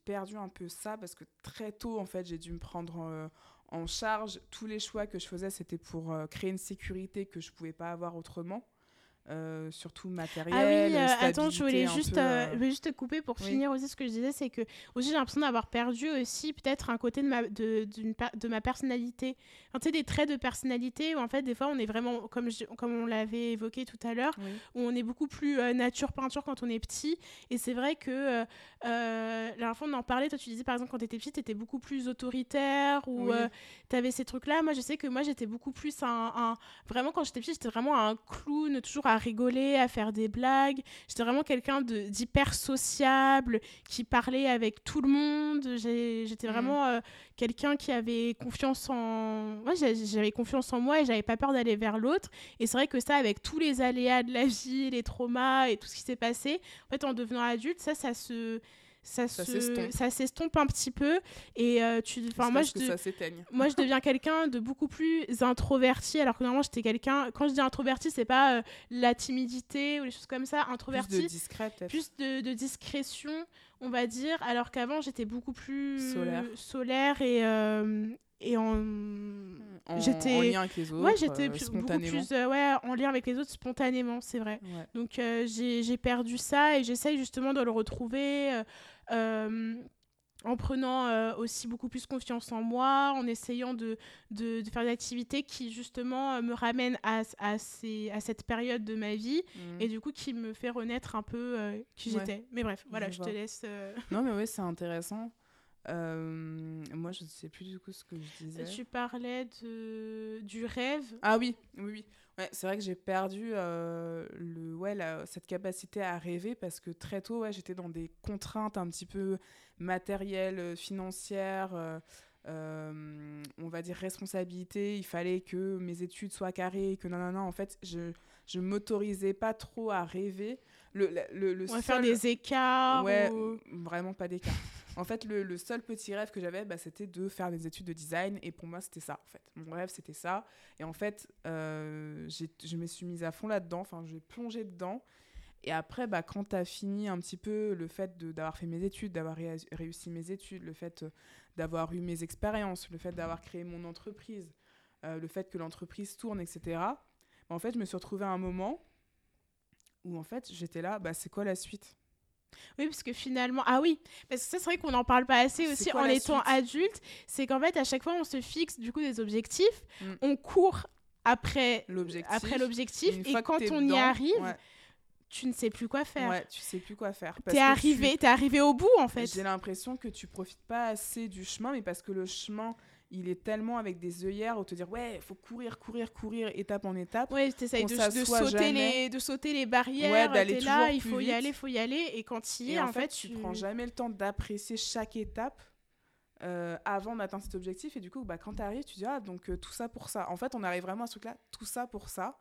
perdu un peu ça parce que très tôt, en fait, j'ai dû me prendre euh, en charge. Tous les choix que je faisais, c'était pour euh, créer une sécurité que je ne pouvais pas avoir autrement. Euh, surtout matériel. Ah oui, euh, attends, je voulais, juste, euh, je voulais juste te couper pour finir aussi ce que je disais, c'est que aussi j'ai l'impression d'avoir perdu aussi peut-être un côté de ma, de, de ma personnalité. tu sais, des traits de personnalité où en fait, des fois, on est vraiment, comme, comme on l'avait évoqué tout à l'heure, où on est beaucoup plus nature-peinture quand on est petit. Et c'est vrai que la dernière fois, on en parlait, toi, tu disais par exemple, quand tu étais petite, tu étais beaucoup plus autoritaire ou tu avais ces trucs-là. Moi, je sais que moi, j'étais beaucoup plus un, un... Vraiment, quand j'étais petite, j'étais vraiment un clown, toujours à à rigoler, à faire des blagues. J'étais vraiment quelqu'un d'hyper sociable, qui parlait avec tout le monde. J'étais mhm. vraiment euh, quelqu'un qui avait confiance en... Ouais, j'avais confiance en moi et j'avais pas peur d'aller vers l'autre. Et c'est vrai que ça, avec tous les aléas de la vie, les traumas et tout ce qui s'est passé, en fait, en devenant adulte, ça, ça se ça, ça s'estompe. un petit peu et euh, tu enfin moi je moi je deviens quelqu'un de beaucoup plus introverti alors que normalement j'étais quelqu'un quand je dis introverti c'est pas euh, la timidité ou les choses comme ça introverti. plus de discret plus de, discrétion on va dire alors qu'avant j'étais beaucoup plus solaire, solaire et euh, et en, j'étais en lien avec les autres ouais j'étais beaucoup plus ouais en lien avec les autres spontanément c'est vrai. Donc j'ai perdu ça et j'essaye justement de le retrouver euh, en prenant euh, aussi beaucoup plus confiance en moi, en essayant de, de, faire des activités qui justement euh, me ramènent à, à, ces, à, cette période de ma vie mmh. et du coup qui me fait renaître un peu qui j'étais. Mais bref, voilà, je, te laisse. Non, mais oui, c'est intéressant. moi, je ne sais plus du coup ce que je disais. Tu parlais de, du rêve. Ah oui, oui, oui. Ouais, c'est vrai que j'ai perdu euh, le, ouais, cette capacité à rêver parce que très tôt, ouais, j'étais dans des contraintes un petit peu matérielles, euh, financières, euh, on va dire responsabilité. Il fallait que mes études soient carrées, que non, non, non. En fait, je ne m'autorisais pas trop à rêver. Le, le, le on va faire des écarts. Ouais, vraiment pas d'écart. En fait, le, seul petit rêve que j'avais, bah, c'était de faire des études de design. Et pour moi, c'était ça, en fait. Mon rêve, c'était ça. Et en fait, euh, je me suis mise à fond là-dedans. Enfin, j'ai plongé dedans. Et après, bah, quand tu as fini un petit peu le fait d'avoir fait mes études, d'avoir réussi mes études, le fait euh, d'avoir eu mes expériences, le fait d'avoir créé mon entreprise, euh, le fait que l'entreprise tourne, etc., bah, en fait, je me suis retrouvée à un moment où, en fait, j'étais là, bah, c'est quoi la suite? Oui, parce que finalement, ah oui, parce que ça c'est vrai qu'on n'en parle pas assez aussi en étant adulte, c'est qu'en fait à chaque fois on se fixe du coup des objectifs, mm. on court après l'objectif, et quand on y arrive, tu ne sais plus quoi faire. Ouais, tu sais plus quoi faire. T'es arrivé, es arrivé au bout en fait. J'ai l'impression que tu profites pas assez du chemin, mais parce que le chemin il est tellement avec des œillères où te dire ouais faut courir courir courir étape en étape ouais t'essayes de, de, sauter les de sauter les barrières ouais, d'aller là il faut y aller faut y aller. Et quand il y est en, fait, tu... prends jamais le temps d'apprécier chaque étape euh, avant d'atteindre cet objectif. Et du coup bah quand tu arrives tu dis ah donc euh, tout ça pour ça. En fait on arrive vraiment à ce truc là tout ça pour ça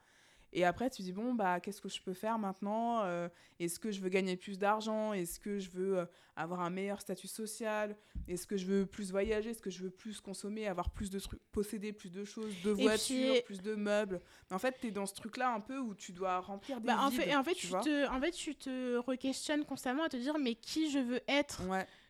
et après, tu dis, bon, bah, qu'est-ce que je peux faire maintenant euh, Est-ce que je veux gagner plus d'argent Est-ce que je veux euh, avoir un meilleur statut social Est-ce que je veux plus voyager Est-ce que je veux plus consommer, avoir plus de trucs, posséder plus de choses, de voitures, plus de meubles. En fait, tu es dans ce truc-là un peu où tu dois remplir des bah, en fait, en fait, tu, te, en fait, tu te re-questionnes constamment à te dire, mais qui je veux être?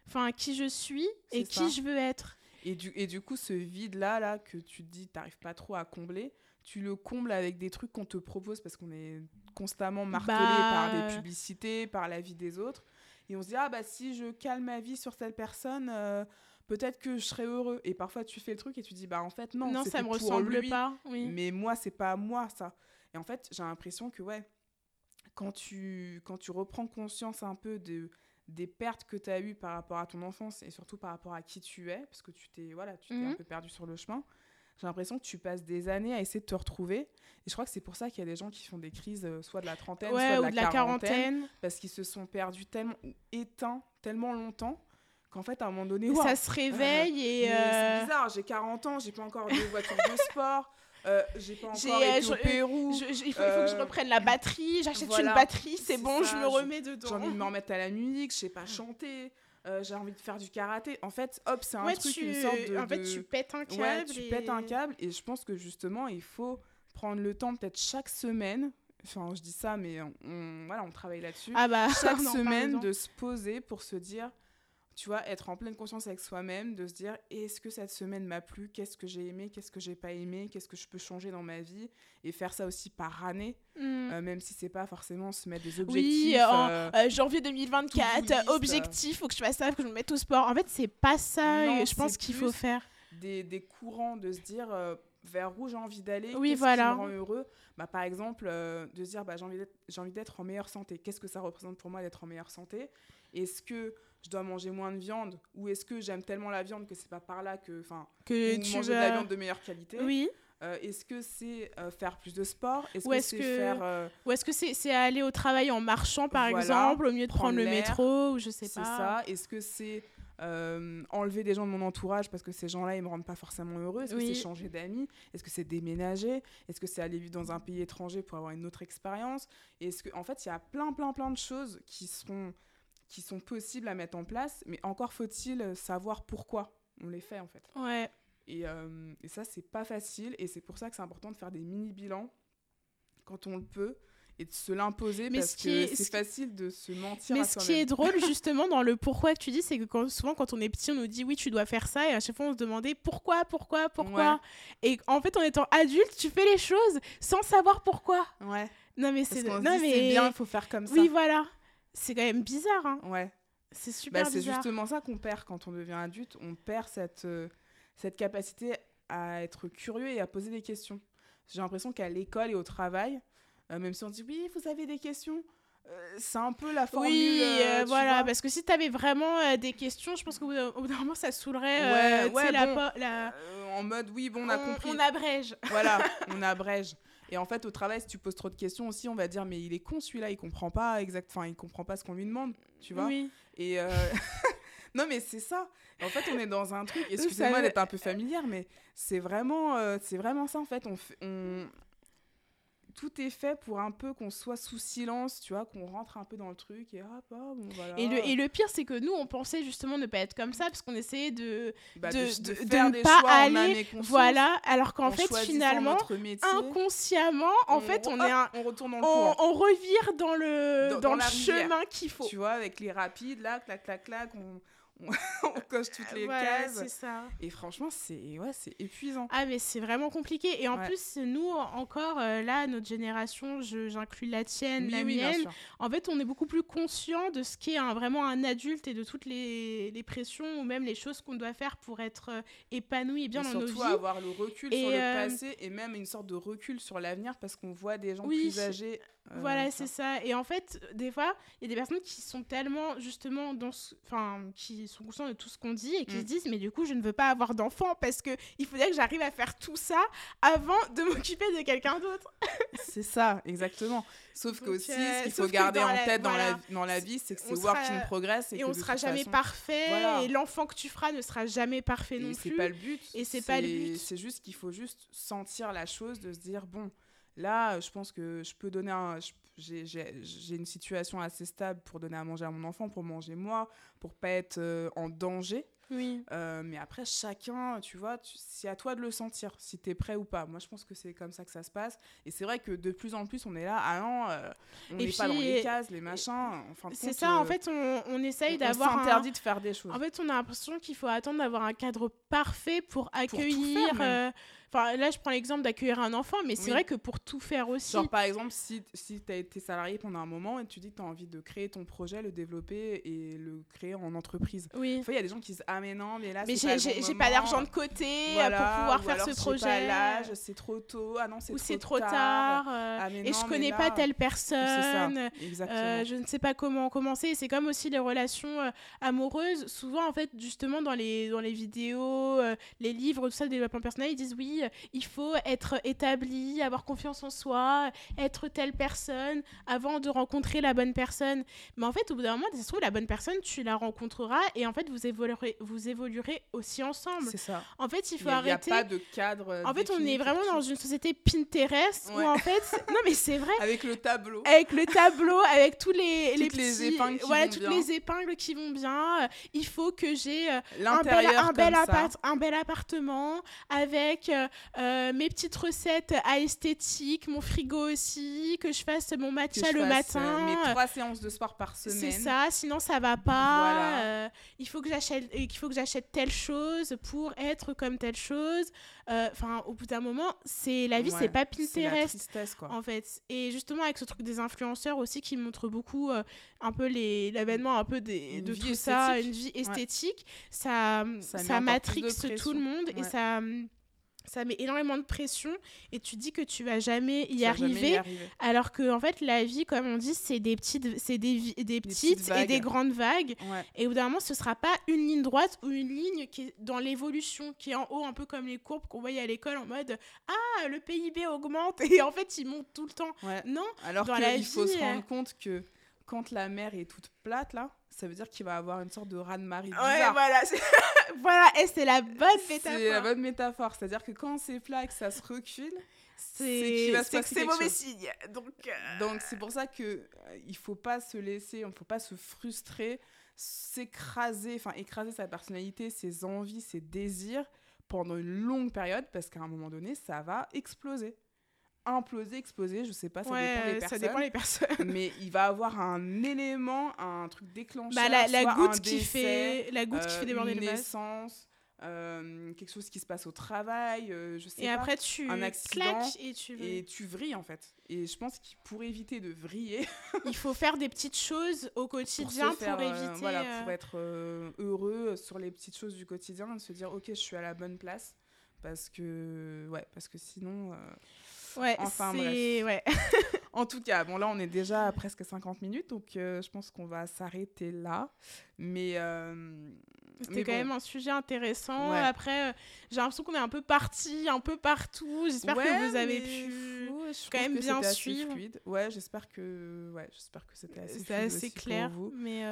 Enfin, qui je suis et qui je veux être? Et du, et du coup, ce vide-là, là, que tu te dis, t'arrives pas trop à combler, tu le combles avec des trucs qu'on te propose parce qu'on est constamment martelé bah, par des publicités, par la vie des autres. Et on se dit, ah bah si je calme ma vie sur telle personne, euh, peut-être que je serai heureux. Et parfois tu fais le truc et tu dis, bah en fait non, non ça me ressemble lui, pas. Oui. Mais moi, c'est pas moi ça. Et en fait, j'ai l'impression que ouais, quand tu, quand tu reprends conscience un peu de, des pertes que tu as eues par rapport à ton enfance et surtout par rapport à qui tu es, parce que tu t'es voilà, tu t'es un mhm. peu perdu sur le chemin, j'ai l'impression que tu passes des années à essayer de te retrouver. Et je crois que c'est pour ça qu'il y a des gens qui font des crises, euh, soit de la trentaine, soit de, la, quarantaine, parce qu'ils se sont perdus tellement, éteints tellement longtemps, qu'en fait, à un moment donné, ça se réveille et. Mais euh, C'est bizarre, j'ai 40 ans, j'ai pas encore de voiture de sport. Euh, j'ai pas encore été je- au Pérou. je- je- il, faut, il faut que je reprenne la batterie, j'achète voilà. une batterie, c'est C'est bon, ça, je me remets dedans. J'ai envie de me remettre à la musique, je sais pas chanter, euh, j'ai envie de faire du karaté. En fait, hop, c'est un Ouais, truc, tu, une sorte de. en fait, tu pètes un câble. Ouais, tu et- pètes un câble et je pense que justement, il faut prendre le temps, peut-être chaque semaine. Enfin, je dis ça, mais on, on- voilà, on travaille là-dessus. Ah bah, chaque semaine, de se poser pour se dire, tu vois, être en pleine conscience avec soi-même, de se dire, est-ce que cette semaine m'a plu? Qu'est-ce que j'ai aimé? Qu'est-ce que j'ai pas aimé? Qu'est-ce que je peux changer dans ma vie? Et faire ça aussi par année, Hmm. euh, même si c'est pas forcément se mettre des Oui, objectifs. en euh, euh, janvier 2024, to-do list, objectif, faut que je fasse ça, faut que je me mette au sport. En fait, c'est pas ça, Non, je pense qu'il faut faire. des, des courants de se dire euh, vers où j'ai envie d'aller, Oui, qu'est-ce voilà. qui me rend heureux? Bah, par exemple, de se dire bah, j'ai envie d'être en meilleure santé. Qu'est-ce que ça représente pour moi d'être en meilleure santé? Est-ce que je dois manger moins de viande ou est-ce que j'aime tellement la viande que c'est pas par là que enfin Que tu manger de la viande de meilleure qualité Oui. Euh, est-ce que c'est euh, faire plus de sport? Est-ce Ou que est-ce c'est que- faire euh, Ou est-ce que c'est c'est aller au travail en marchant, par Voilà, exemple, au mieux de prendre, prendre le métro, ou je sais c'est pas. ça. Est-ce que c'est enlever des gens de mon entourage parce que ces gens-là ils me rendent pas forcément heureux? Est-ce que c'est changer d'amis? Est-ce que c'est déménager? Est-ce que c'est aller vivre dans un pays étranger pour avoir une autre expérience? Est-ce que en fait il y a plein plein plein de choses qui sont qui sont possibles à mettre en place mais encore faut-il savoir pourquoi on les fait en fait Ouais. et, euh, et ça, c'est pas facile. Et c'est pour ça que c'est important de faire des mini-bilans quand on le peut et de se l'imposer Mais parce ce qui que est- c'est ce qui- facile de se mentir Mais à ce qui est drôle, justement, dans le pourquoi que tu dis, c'est que quand, souvent, quand on est petit, on nous dit oui, tu dois faire ça, et à chaque fois, on se demandait pourquoi, pourquoi, pourquoi? Et en fait, en étant adulte, tu fais les choses sans savoir pourquoi. Ouais. Non, mais c'est. Non, mais. bien, il faut faire comme ça. Oui, voilà. C'est quand même bizarre, hein. Ouais. C'est super Bah, c'est justement ça qu'on perd quand on devient adulte. On perd cette, euh, cette capacité à être curieux et à poser des questions. J'ai l'impression qu'à l'école et au travail, euh, même si on dit oui, vous avez des questions, euh, c'est un peu la formule. Oui, euh, tu voilà, parce que si t'avais vraiment euh, des questions, je pense qu'au bout d'un moment, ça saoulerait. Ouais, tu bon. la- en mode oui, bon, on a compris. on abrège. Voilà, on abrège. Et en fait, au travail, si tu poses trop de questions aussi, on va dire mais il est con celui-là, il comprend pas exact, enfin il comprend pas ce qu'on lui demande, tu vois. Oui. Et euh, non mais c'est ça. En fait, on est dans un truc. Excusez-moi d'être un peu familière, mais c'est vraiment, euh, c'est vraiment ça en fait. On, fait- on tout est fait pour un peu qu'on soit sous silence, tu vois, qu'on rentre un peu dans le truc et hop, hop, bon, voilà. Et le, et le pire, c'est que nous, on pensait justement ne pas être comme ça, parce qu'on essayait de. Bah, de- de, ne pas aller- Voilà, alors qu'en en fait, finalement, métier, inconsciemment, en fait, on est un. on retourne dans le On, on revire dans le, Dans- dans dans le chemin qu'il faut. Tu vois, avec les rapides, là, clac, clac, clac, on, on, coche toutes les Voilà, cases. ça. Et franchement, c'est ouais, c'est épuisant. Ah, mais c'est vraiment compliqué. Et en Ouais. plus, nous, encore, euh, là, notre génération, j'inclus la tienne, la oui, mienne, en fait, on est beaucoup plus conscient de ce qu'est un, vraiment un adulte et de toutes les, les pressions ou même les choses qu'on doit faire pour être euh, épanoui et bien et dans nos surtout vies. avoir le recul Et, sur le euh, passé et même une sorte de recul sur l'avenir parce qu'on voit des gens Oui, plus âgés. Euh, Voilà, c'est ça. Et en fait, des fois, il y a des personnes qui sont tellement, justement, dans ce- enfin, qui sont conscientes de tout ce qu'on dit et qui Mm. se disent, mais du coup, je ne veux pas avoir d'enfant parce que il faudrait que j'arrive à faire tout ça avant de m'occuper de quelqu'un d'autre. C'est ça, exactement. Sauf qu'aussi, euh, ce qu'il sauf faut que garder en la- tête dans, la, dans la vie, c'est que c'est work sera- in progress. Et, Et que on sera jamais façon- parfait. Voilà. Et l'enfant que tu feras ne sera jamais parfait non Et c'est plus. pas le but. Et c'est pas le but. C'est juste qu'il faut juste sentir la chose, de se dire bon, là, je pense que je peux donner un. J'ai une situation assez stable pour donner à manger à mon enfant, pour manger moi, pour pas être euh, en danger. Oui. Euh, mais après, chacun, tu vois, c'est à toi de le sentir, si tu es prêt ou pas. Moi, je pense que c'est comme ça que ça se passe. Et c'est vrai que de plus en plus, on est là, ah non, euh, on n'est pas dans les cases, les machins. En fin de C'est ça, en euh, fait, on, on essaye on d'avoir. un- s'interdit de faire des choses. En fait, on a l'impression qu'il faut attendre d'avoir un cadre parfait pour accueillir. Enfin, là, je prends l'exemple d'accueillir un enfant, mais c'est Oui. vrai que pour tout faire aussi. Genre, par exemple, si, si tu as été salarié pendant un moment et tu dis que tu as envie de créer ton projet, le développer et le créer en entreprise. Oui. Fois, il y a des gens qui disent Ah, mais non, mais là, Mais j'ai bon pas d'argent de côté Voilà, pour pouvoir ou faire alors, ce projet. pas l'âge, c'est trop tôt. Ah non, c'est ou trop, c'est trop tard. euh, Ah, mais et non, je connais là- pas telle C'est ça, personne. exactement. Euh, je ne sais pas comment commencer. C'est comme aussi les relations euh, amoureuses. Souvent, en fait, justement, dans les, dans les vidéos, euh, les livres, tout ça, le développement personnel, ils disent oui, il faut être établi, avoir confiance en soi, être telle personne avant de rencontrer la bonne personne. Mais en fait, au bout d'un moment, ça se trouve, la bonne personne, tu la rencontreras et en fait, vous évoluerez, vous évoluerez aussi ensemble. C'est ça. En fait, il faut Il n'y a, arrêter. pas de cadre. En fait, on est vraiment dans une société Pinterest Ouais. où en fait, non mais c'est vrai, Avec le tableau. avec le tableau, avec tous les, Toutes les petits, épingles qui voilà, vont toutes bien. les épingles qui vont bien. Il faut que j'ai euh, un bel, un, bel appart- un bel appartement avec euh, euh, mes petites recettes à esthétique, mon frigo aussi, que je fasse mon matcha le fasse, euh, matin. mes trois séances de sport par semaine. C'est ça, sinon ça va pas. Voilà. euh, il faut que j'achète, il faut que j'achète telle chose pour être comme telle chose. Enfin, au bout d'un moment, c'est la vie, c'est pas Pinterest quoi. en fait. Et justement, avec ce truc des influenceurs aussi qui montrent beaucoup un peu les l'avènement un peu des, de tout ça, une vie esthétique, ça, Ça ça, matrixe tout le monde et ça, ça met énormément de pression. Et tu dis que tu vas jamais y Tu vas jamais arriver. y arriver. Alors que en fait, la vie, comme on dit, c'est des petites, c'est des, des petites petites et des grandes vagues. Ouais. Et au bout d'un moment, ce sera pas une ligne droite ou une ligne qui est dans l'évolution, qui est en haut, un peu comme les courbes qu'on voyait à l'école en mode Ah, le PIB augmente et en fait, il monte tout le temps. Ouais. Non, Alors qu'il faut se vie, euh, rendre compte que quand la mer est toute plate, là, ça veut dire qu'il va avoir une sorte de raz-de-marée Ouais, bizarre. voilà. c'est- voilà, et c'est la bonne C'est métaphore. la bonne métaphore. C'est-à-dire que quand c'est plat et que ça se recule, c'est C'est qu'il va se c'est que c'est mauvais chose. signe. Donc, euh, Donc c'est pour ça que euh, il faut pas se laisser, il faut pas se frustrer, s'écraser, enfin écraser sa personnalité, ses envies, ses désirs pendant une longue période parce qu'à un moment donné, ça va exploser. Imploser, exploser, je sais pas, ça dépend des ça personnes. dépend des personnes. mais il va avoir un élément, un truc déclencheur, Bah, la, la soit un goutte qui décès, fait, la goutte qui euh, fait déborder une le naissance, euh, quelque chose qui se passe au travail, euh, je sais Et pas. après, tu un accident, claques et tu Et tu vrilles en fait. Et je pense qu'il pour éviter de vriller, Il faut faire des petites choses au quotidien pour, faire, euh, éviter. voilà, euh, pour être heureux sur les petites choses du quotidien, de se dire ok je suis à la bonne place parce que ouais parce que sinon Ouais, Enfin. Ouais. en tout cas bon là on est déjà à presque 50 minutes donc euh, je pense qu'on va s'arrêter là mais euh, C'était quand bon. même un sujet intéressant. Ouais. Après, euh, j'ai l'impression qu'on est un peu parti, un peu partout. J'espère Ouais, que vous avez pu. je quand même bien suivre. fluide. Ouais, j'espère que ouais, j'espère que c'était assez fluide assez aussi pour clair. vous. Mais.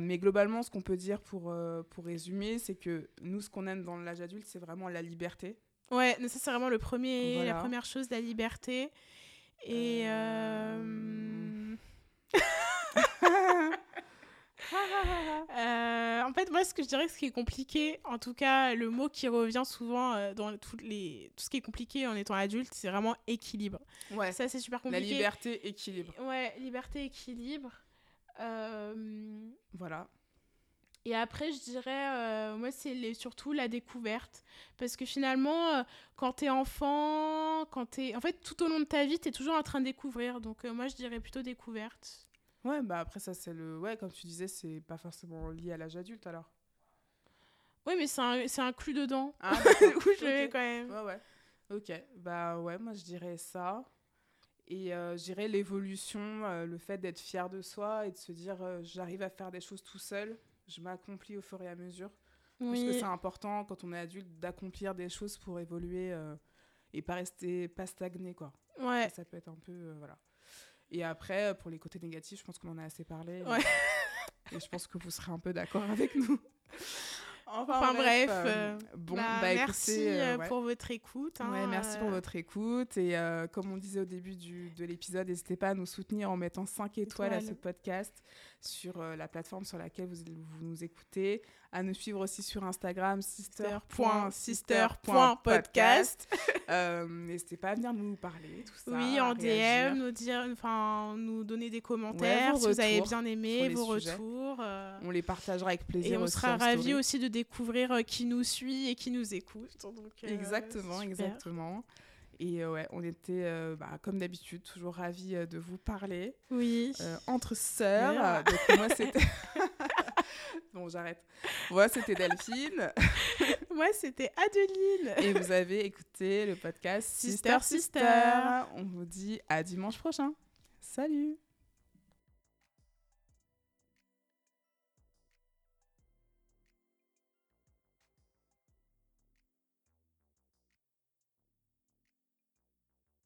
mais globalement, ce qu'on peut dire pour, pour résumer, c'est que nous, ce qu'on aime dans l'âge adulte, c'est vraiment la liberté. Ouais, mais ça, c'est vraiment le premier, Voilà. la première chose, la liberté. Et. Euh, euh, Euh, en fait, moi, ce que je dirais, ce qui est compliqué, en tout cas, le mot qui revient souvent euh, dans toutes les... tout ce qui est compliqué en étant adulte, c'est vraiment équilibre. Ouais, Ça, c'est super la compliqué. liberté, équilibre. Ouais, liberté, équilibre. Euh, Voilà. Et après, je dirais, euh, moi, c'est surtout la découverte. Parce que finalement, euh, quand t'es enfant, quand t'es... En fait, tout au long de ta vie, t'es toujours en train de découvrir. Donc, euh, moi, je dirais plutôt découverte. Ouais, bah après, ça, c'est le. Ouais, comme tu disais, c'est pas forcément lié à l'âge adulte alors. Oui, mais c'est un- c'est inclus dedans. Ah, d'accord. Où je vais Ok. quand même. Ouais, ouais. Ok. Bah ouais, moi, je dirais ça. Et euh, je dirais l'évolution, euh, le fait d'être fier de soi et de se dire euh, j'arrive à faire des choses tout seul, je m'accomplis au fur et à mesure. Parce que Oui. c'est important quand on est adulte d'accomplir des choses pour évoluer euh, et pas rester, pas stagner quoi. Ouais. Ça, ça peut être un peu, euh, voilà. Et après, euh, pour les côtés négatifs, je pense qu'on en a assez parlé. Ouais. Et je pense que vous serez un peu d'accord avec nous. Enfin, bref. euh, bon, bah, bah, merci écoutez, euh, ouais. pour votre écoute. hein, Ouais, merci pour votre écoute. Et comme on disait au début du, de l'épisode, n'hésitez pas à nous soutenir en mettant 5 étoiles à ce podcast sur euh, la plateforme sur laquelle vous, vous nous écoutez. À nous suivre aussi sur Instagram, sister.sister.podcast. Euh, n'hésitez pas à venir nous parler, tout ça. Oui, en. DM, nous dire, enfin, nous donner des commentaires si vous avez bien aimé, vos sujets. retours. euh, On les partagera avec plaisir. et on aussi sera ravis aussi de découvrir euh, qui nous suit et qui nous écoute. Donc, Exactement, exactement. Et euh, ouais, on était, euh, bah, comme d'habitude, toujours ravis euh, de vous parler. Oui. entre sœurs. Donc moi c'était. bon j'arrête. Moi c'était Delphine Moi, c'était Adeline. et vous avez écouté le podcast Sister. Sister. On vous dit à dimanche prochain. Salut.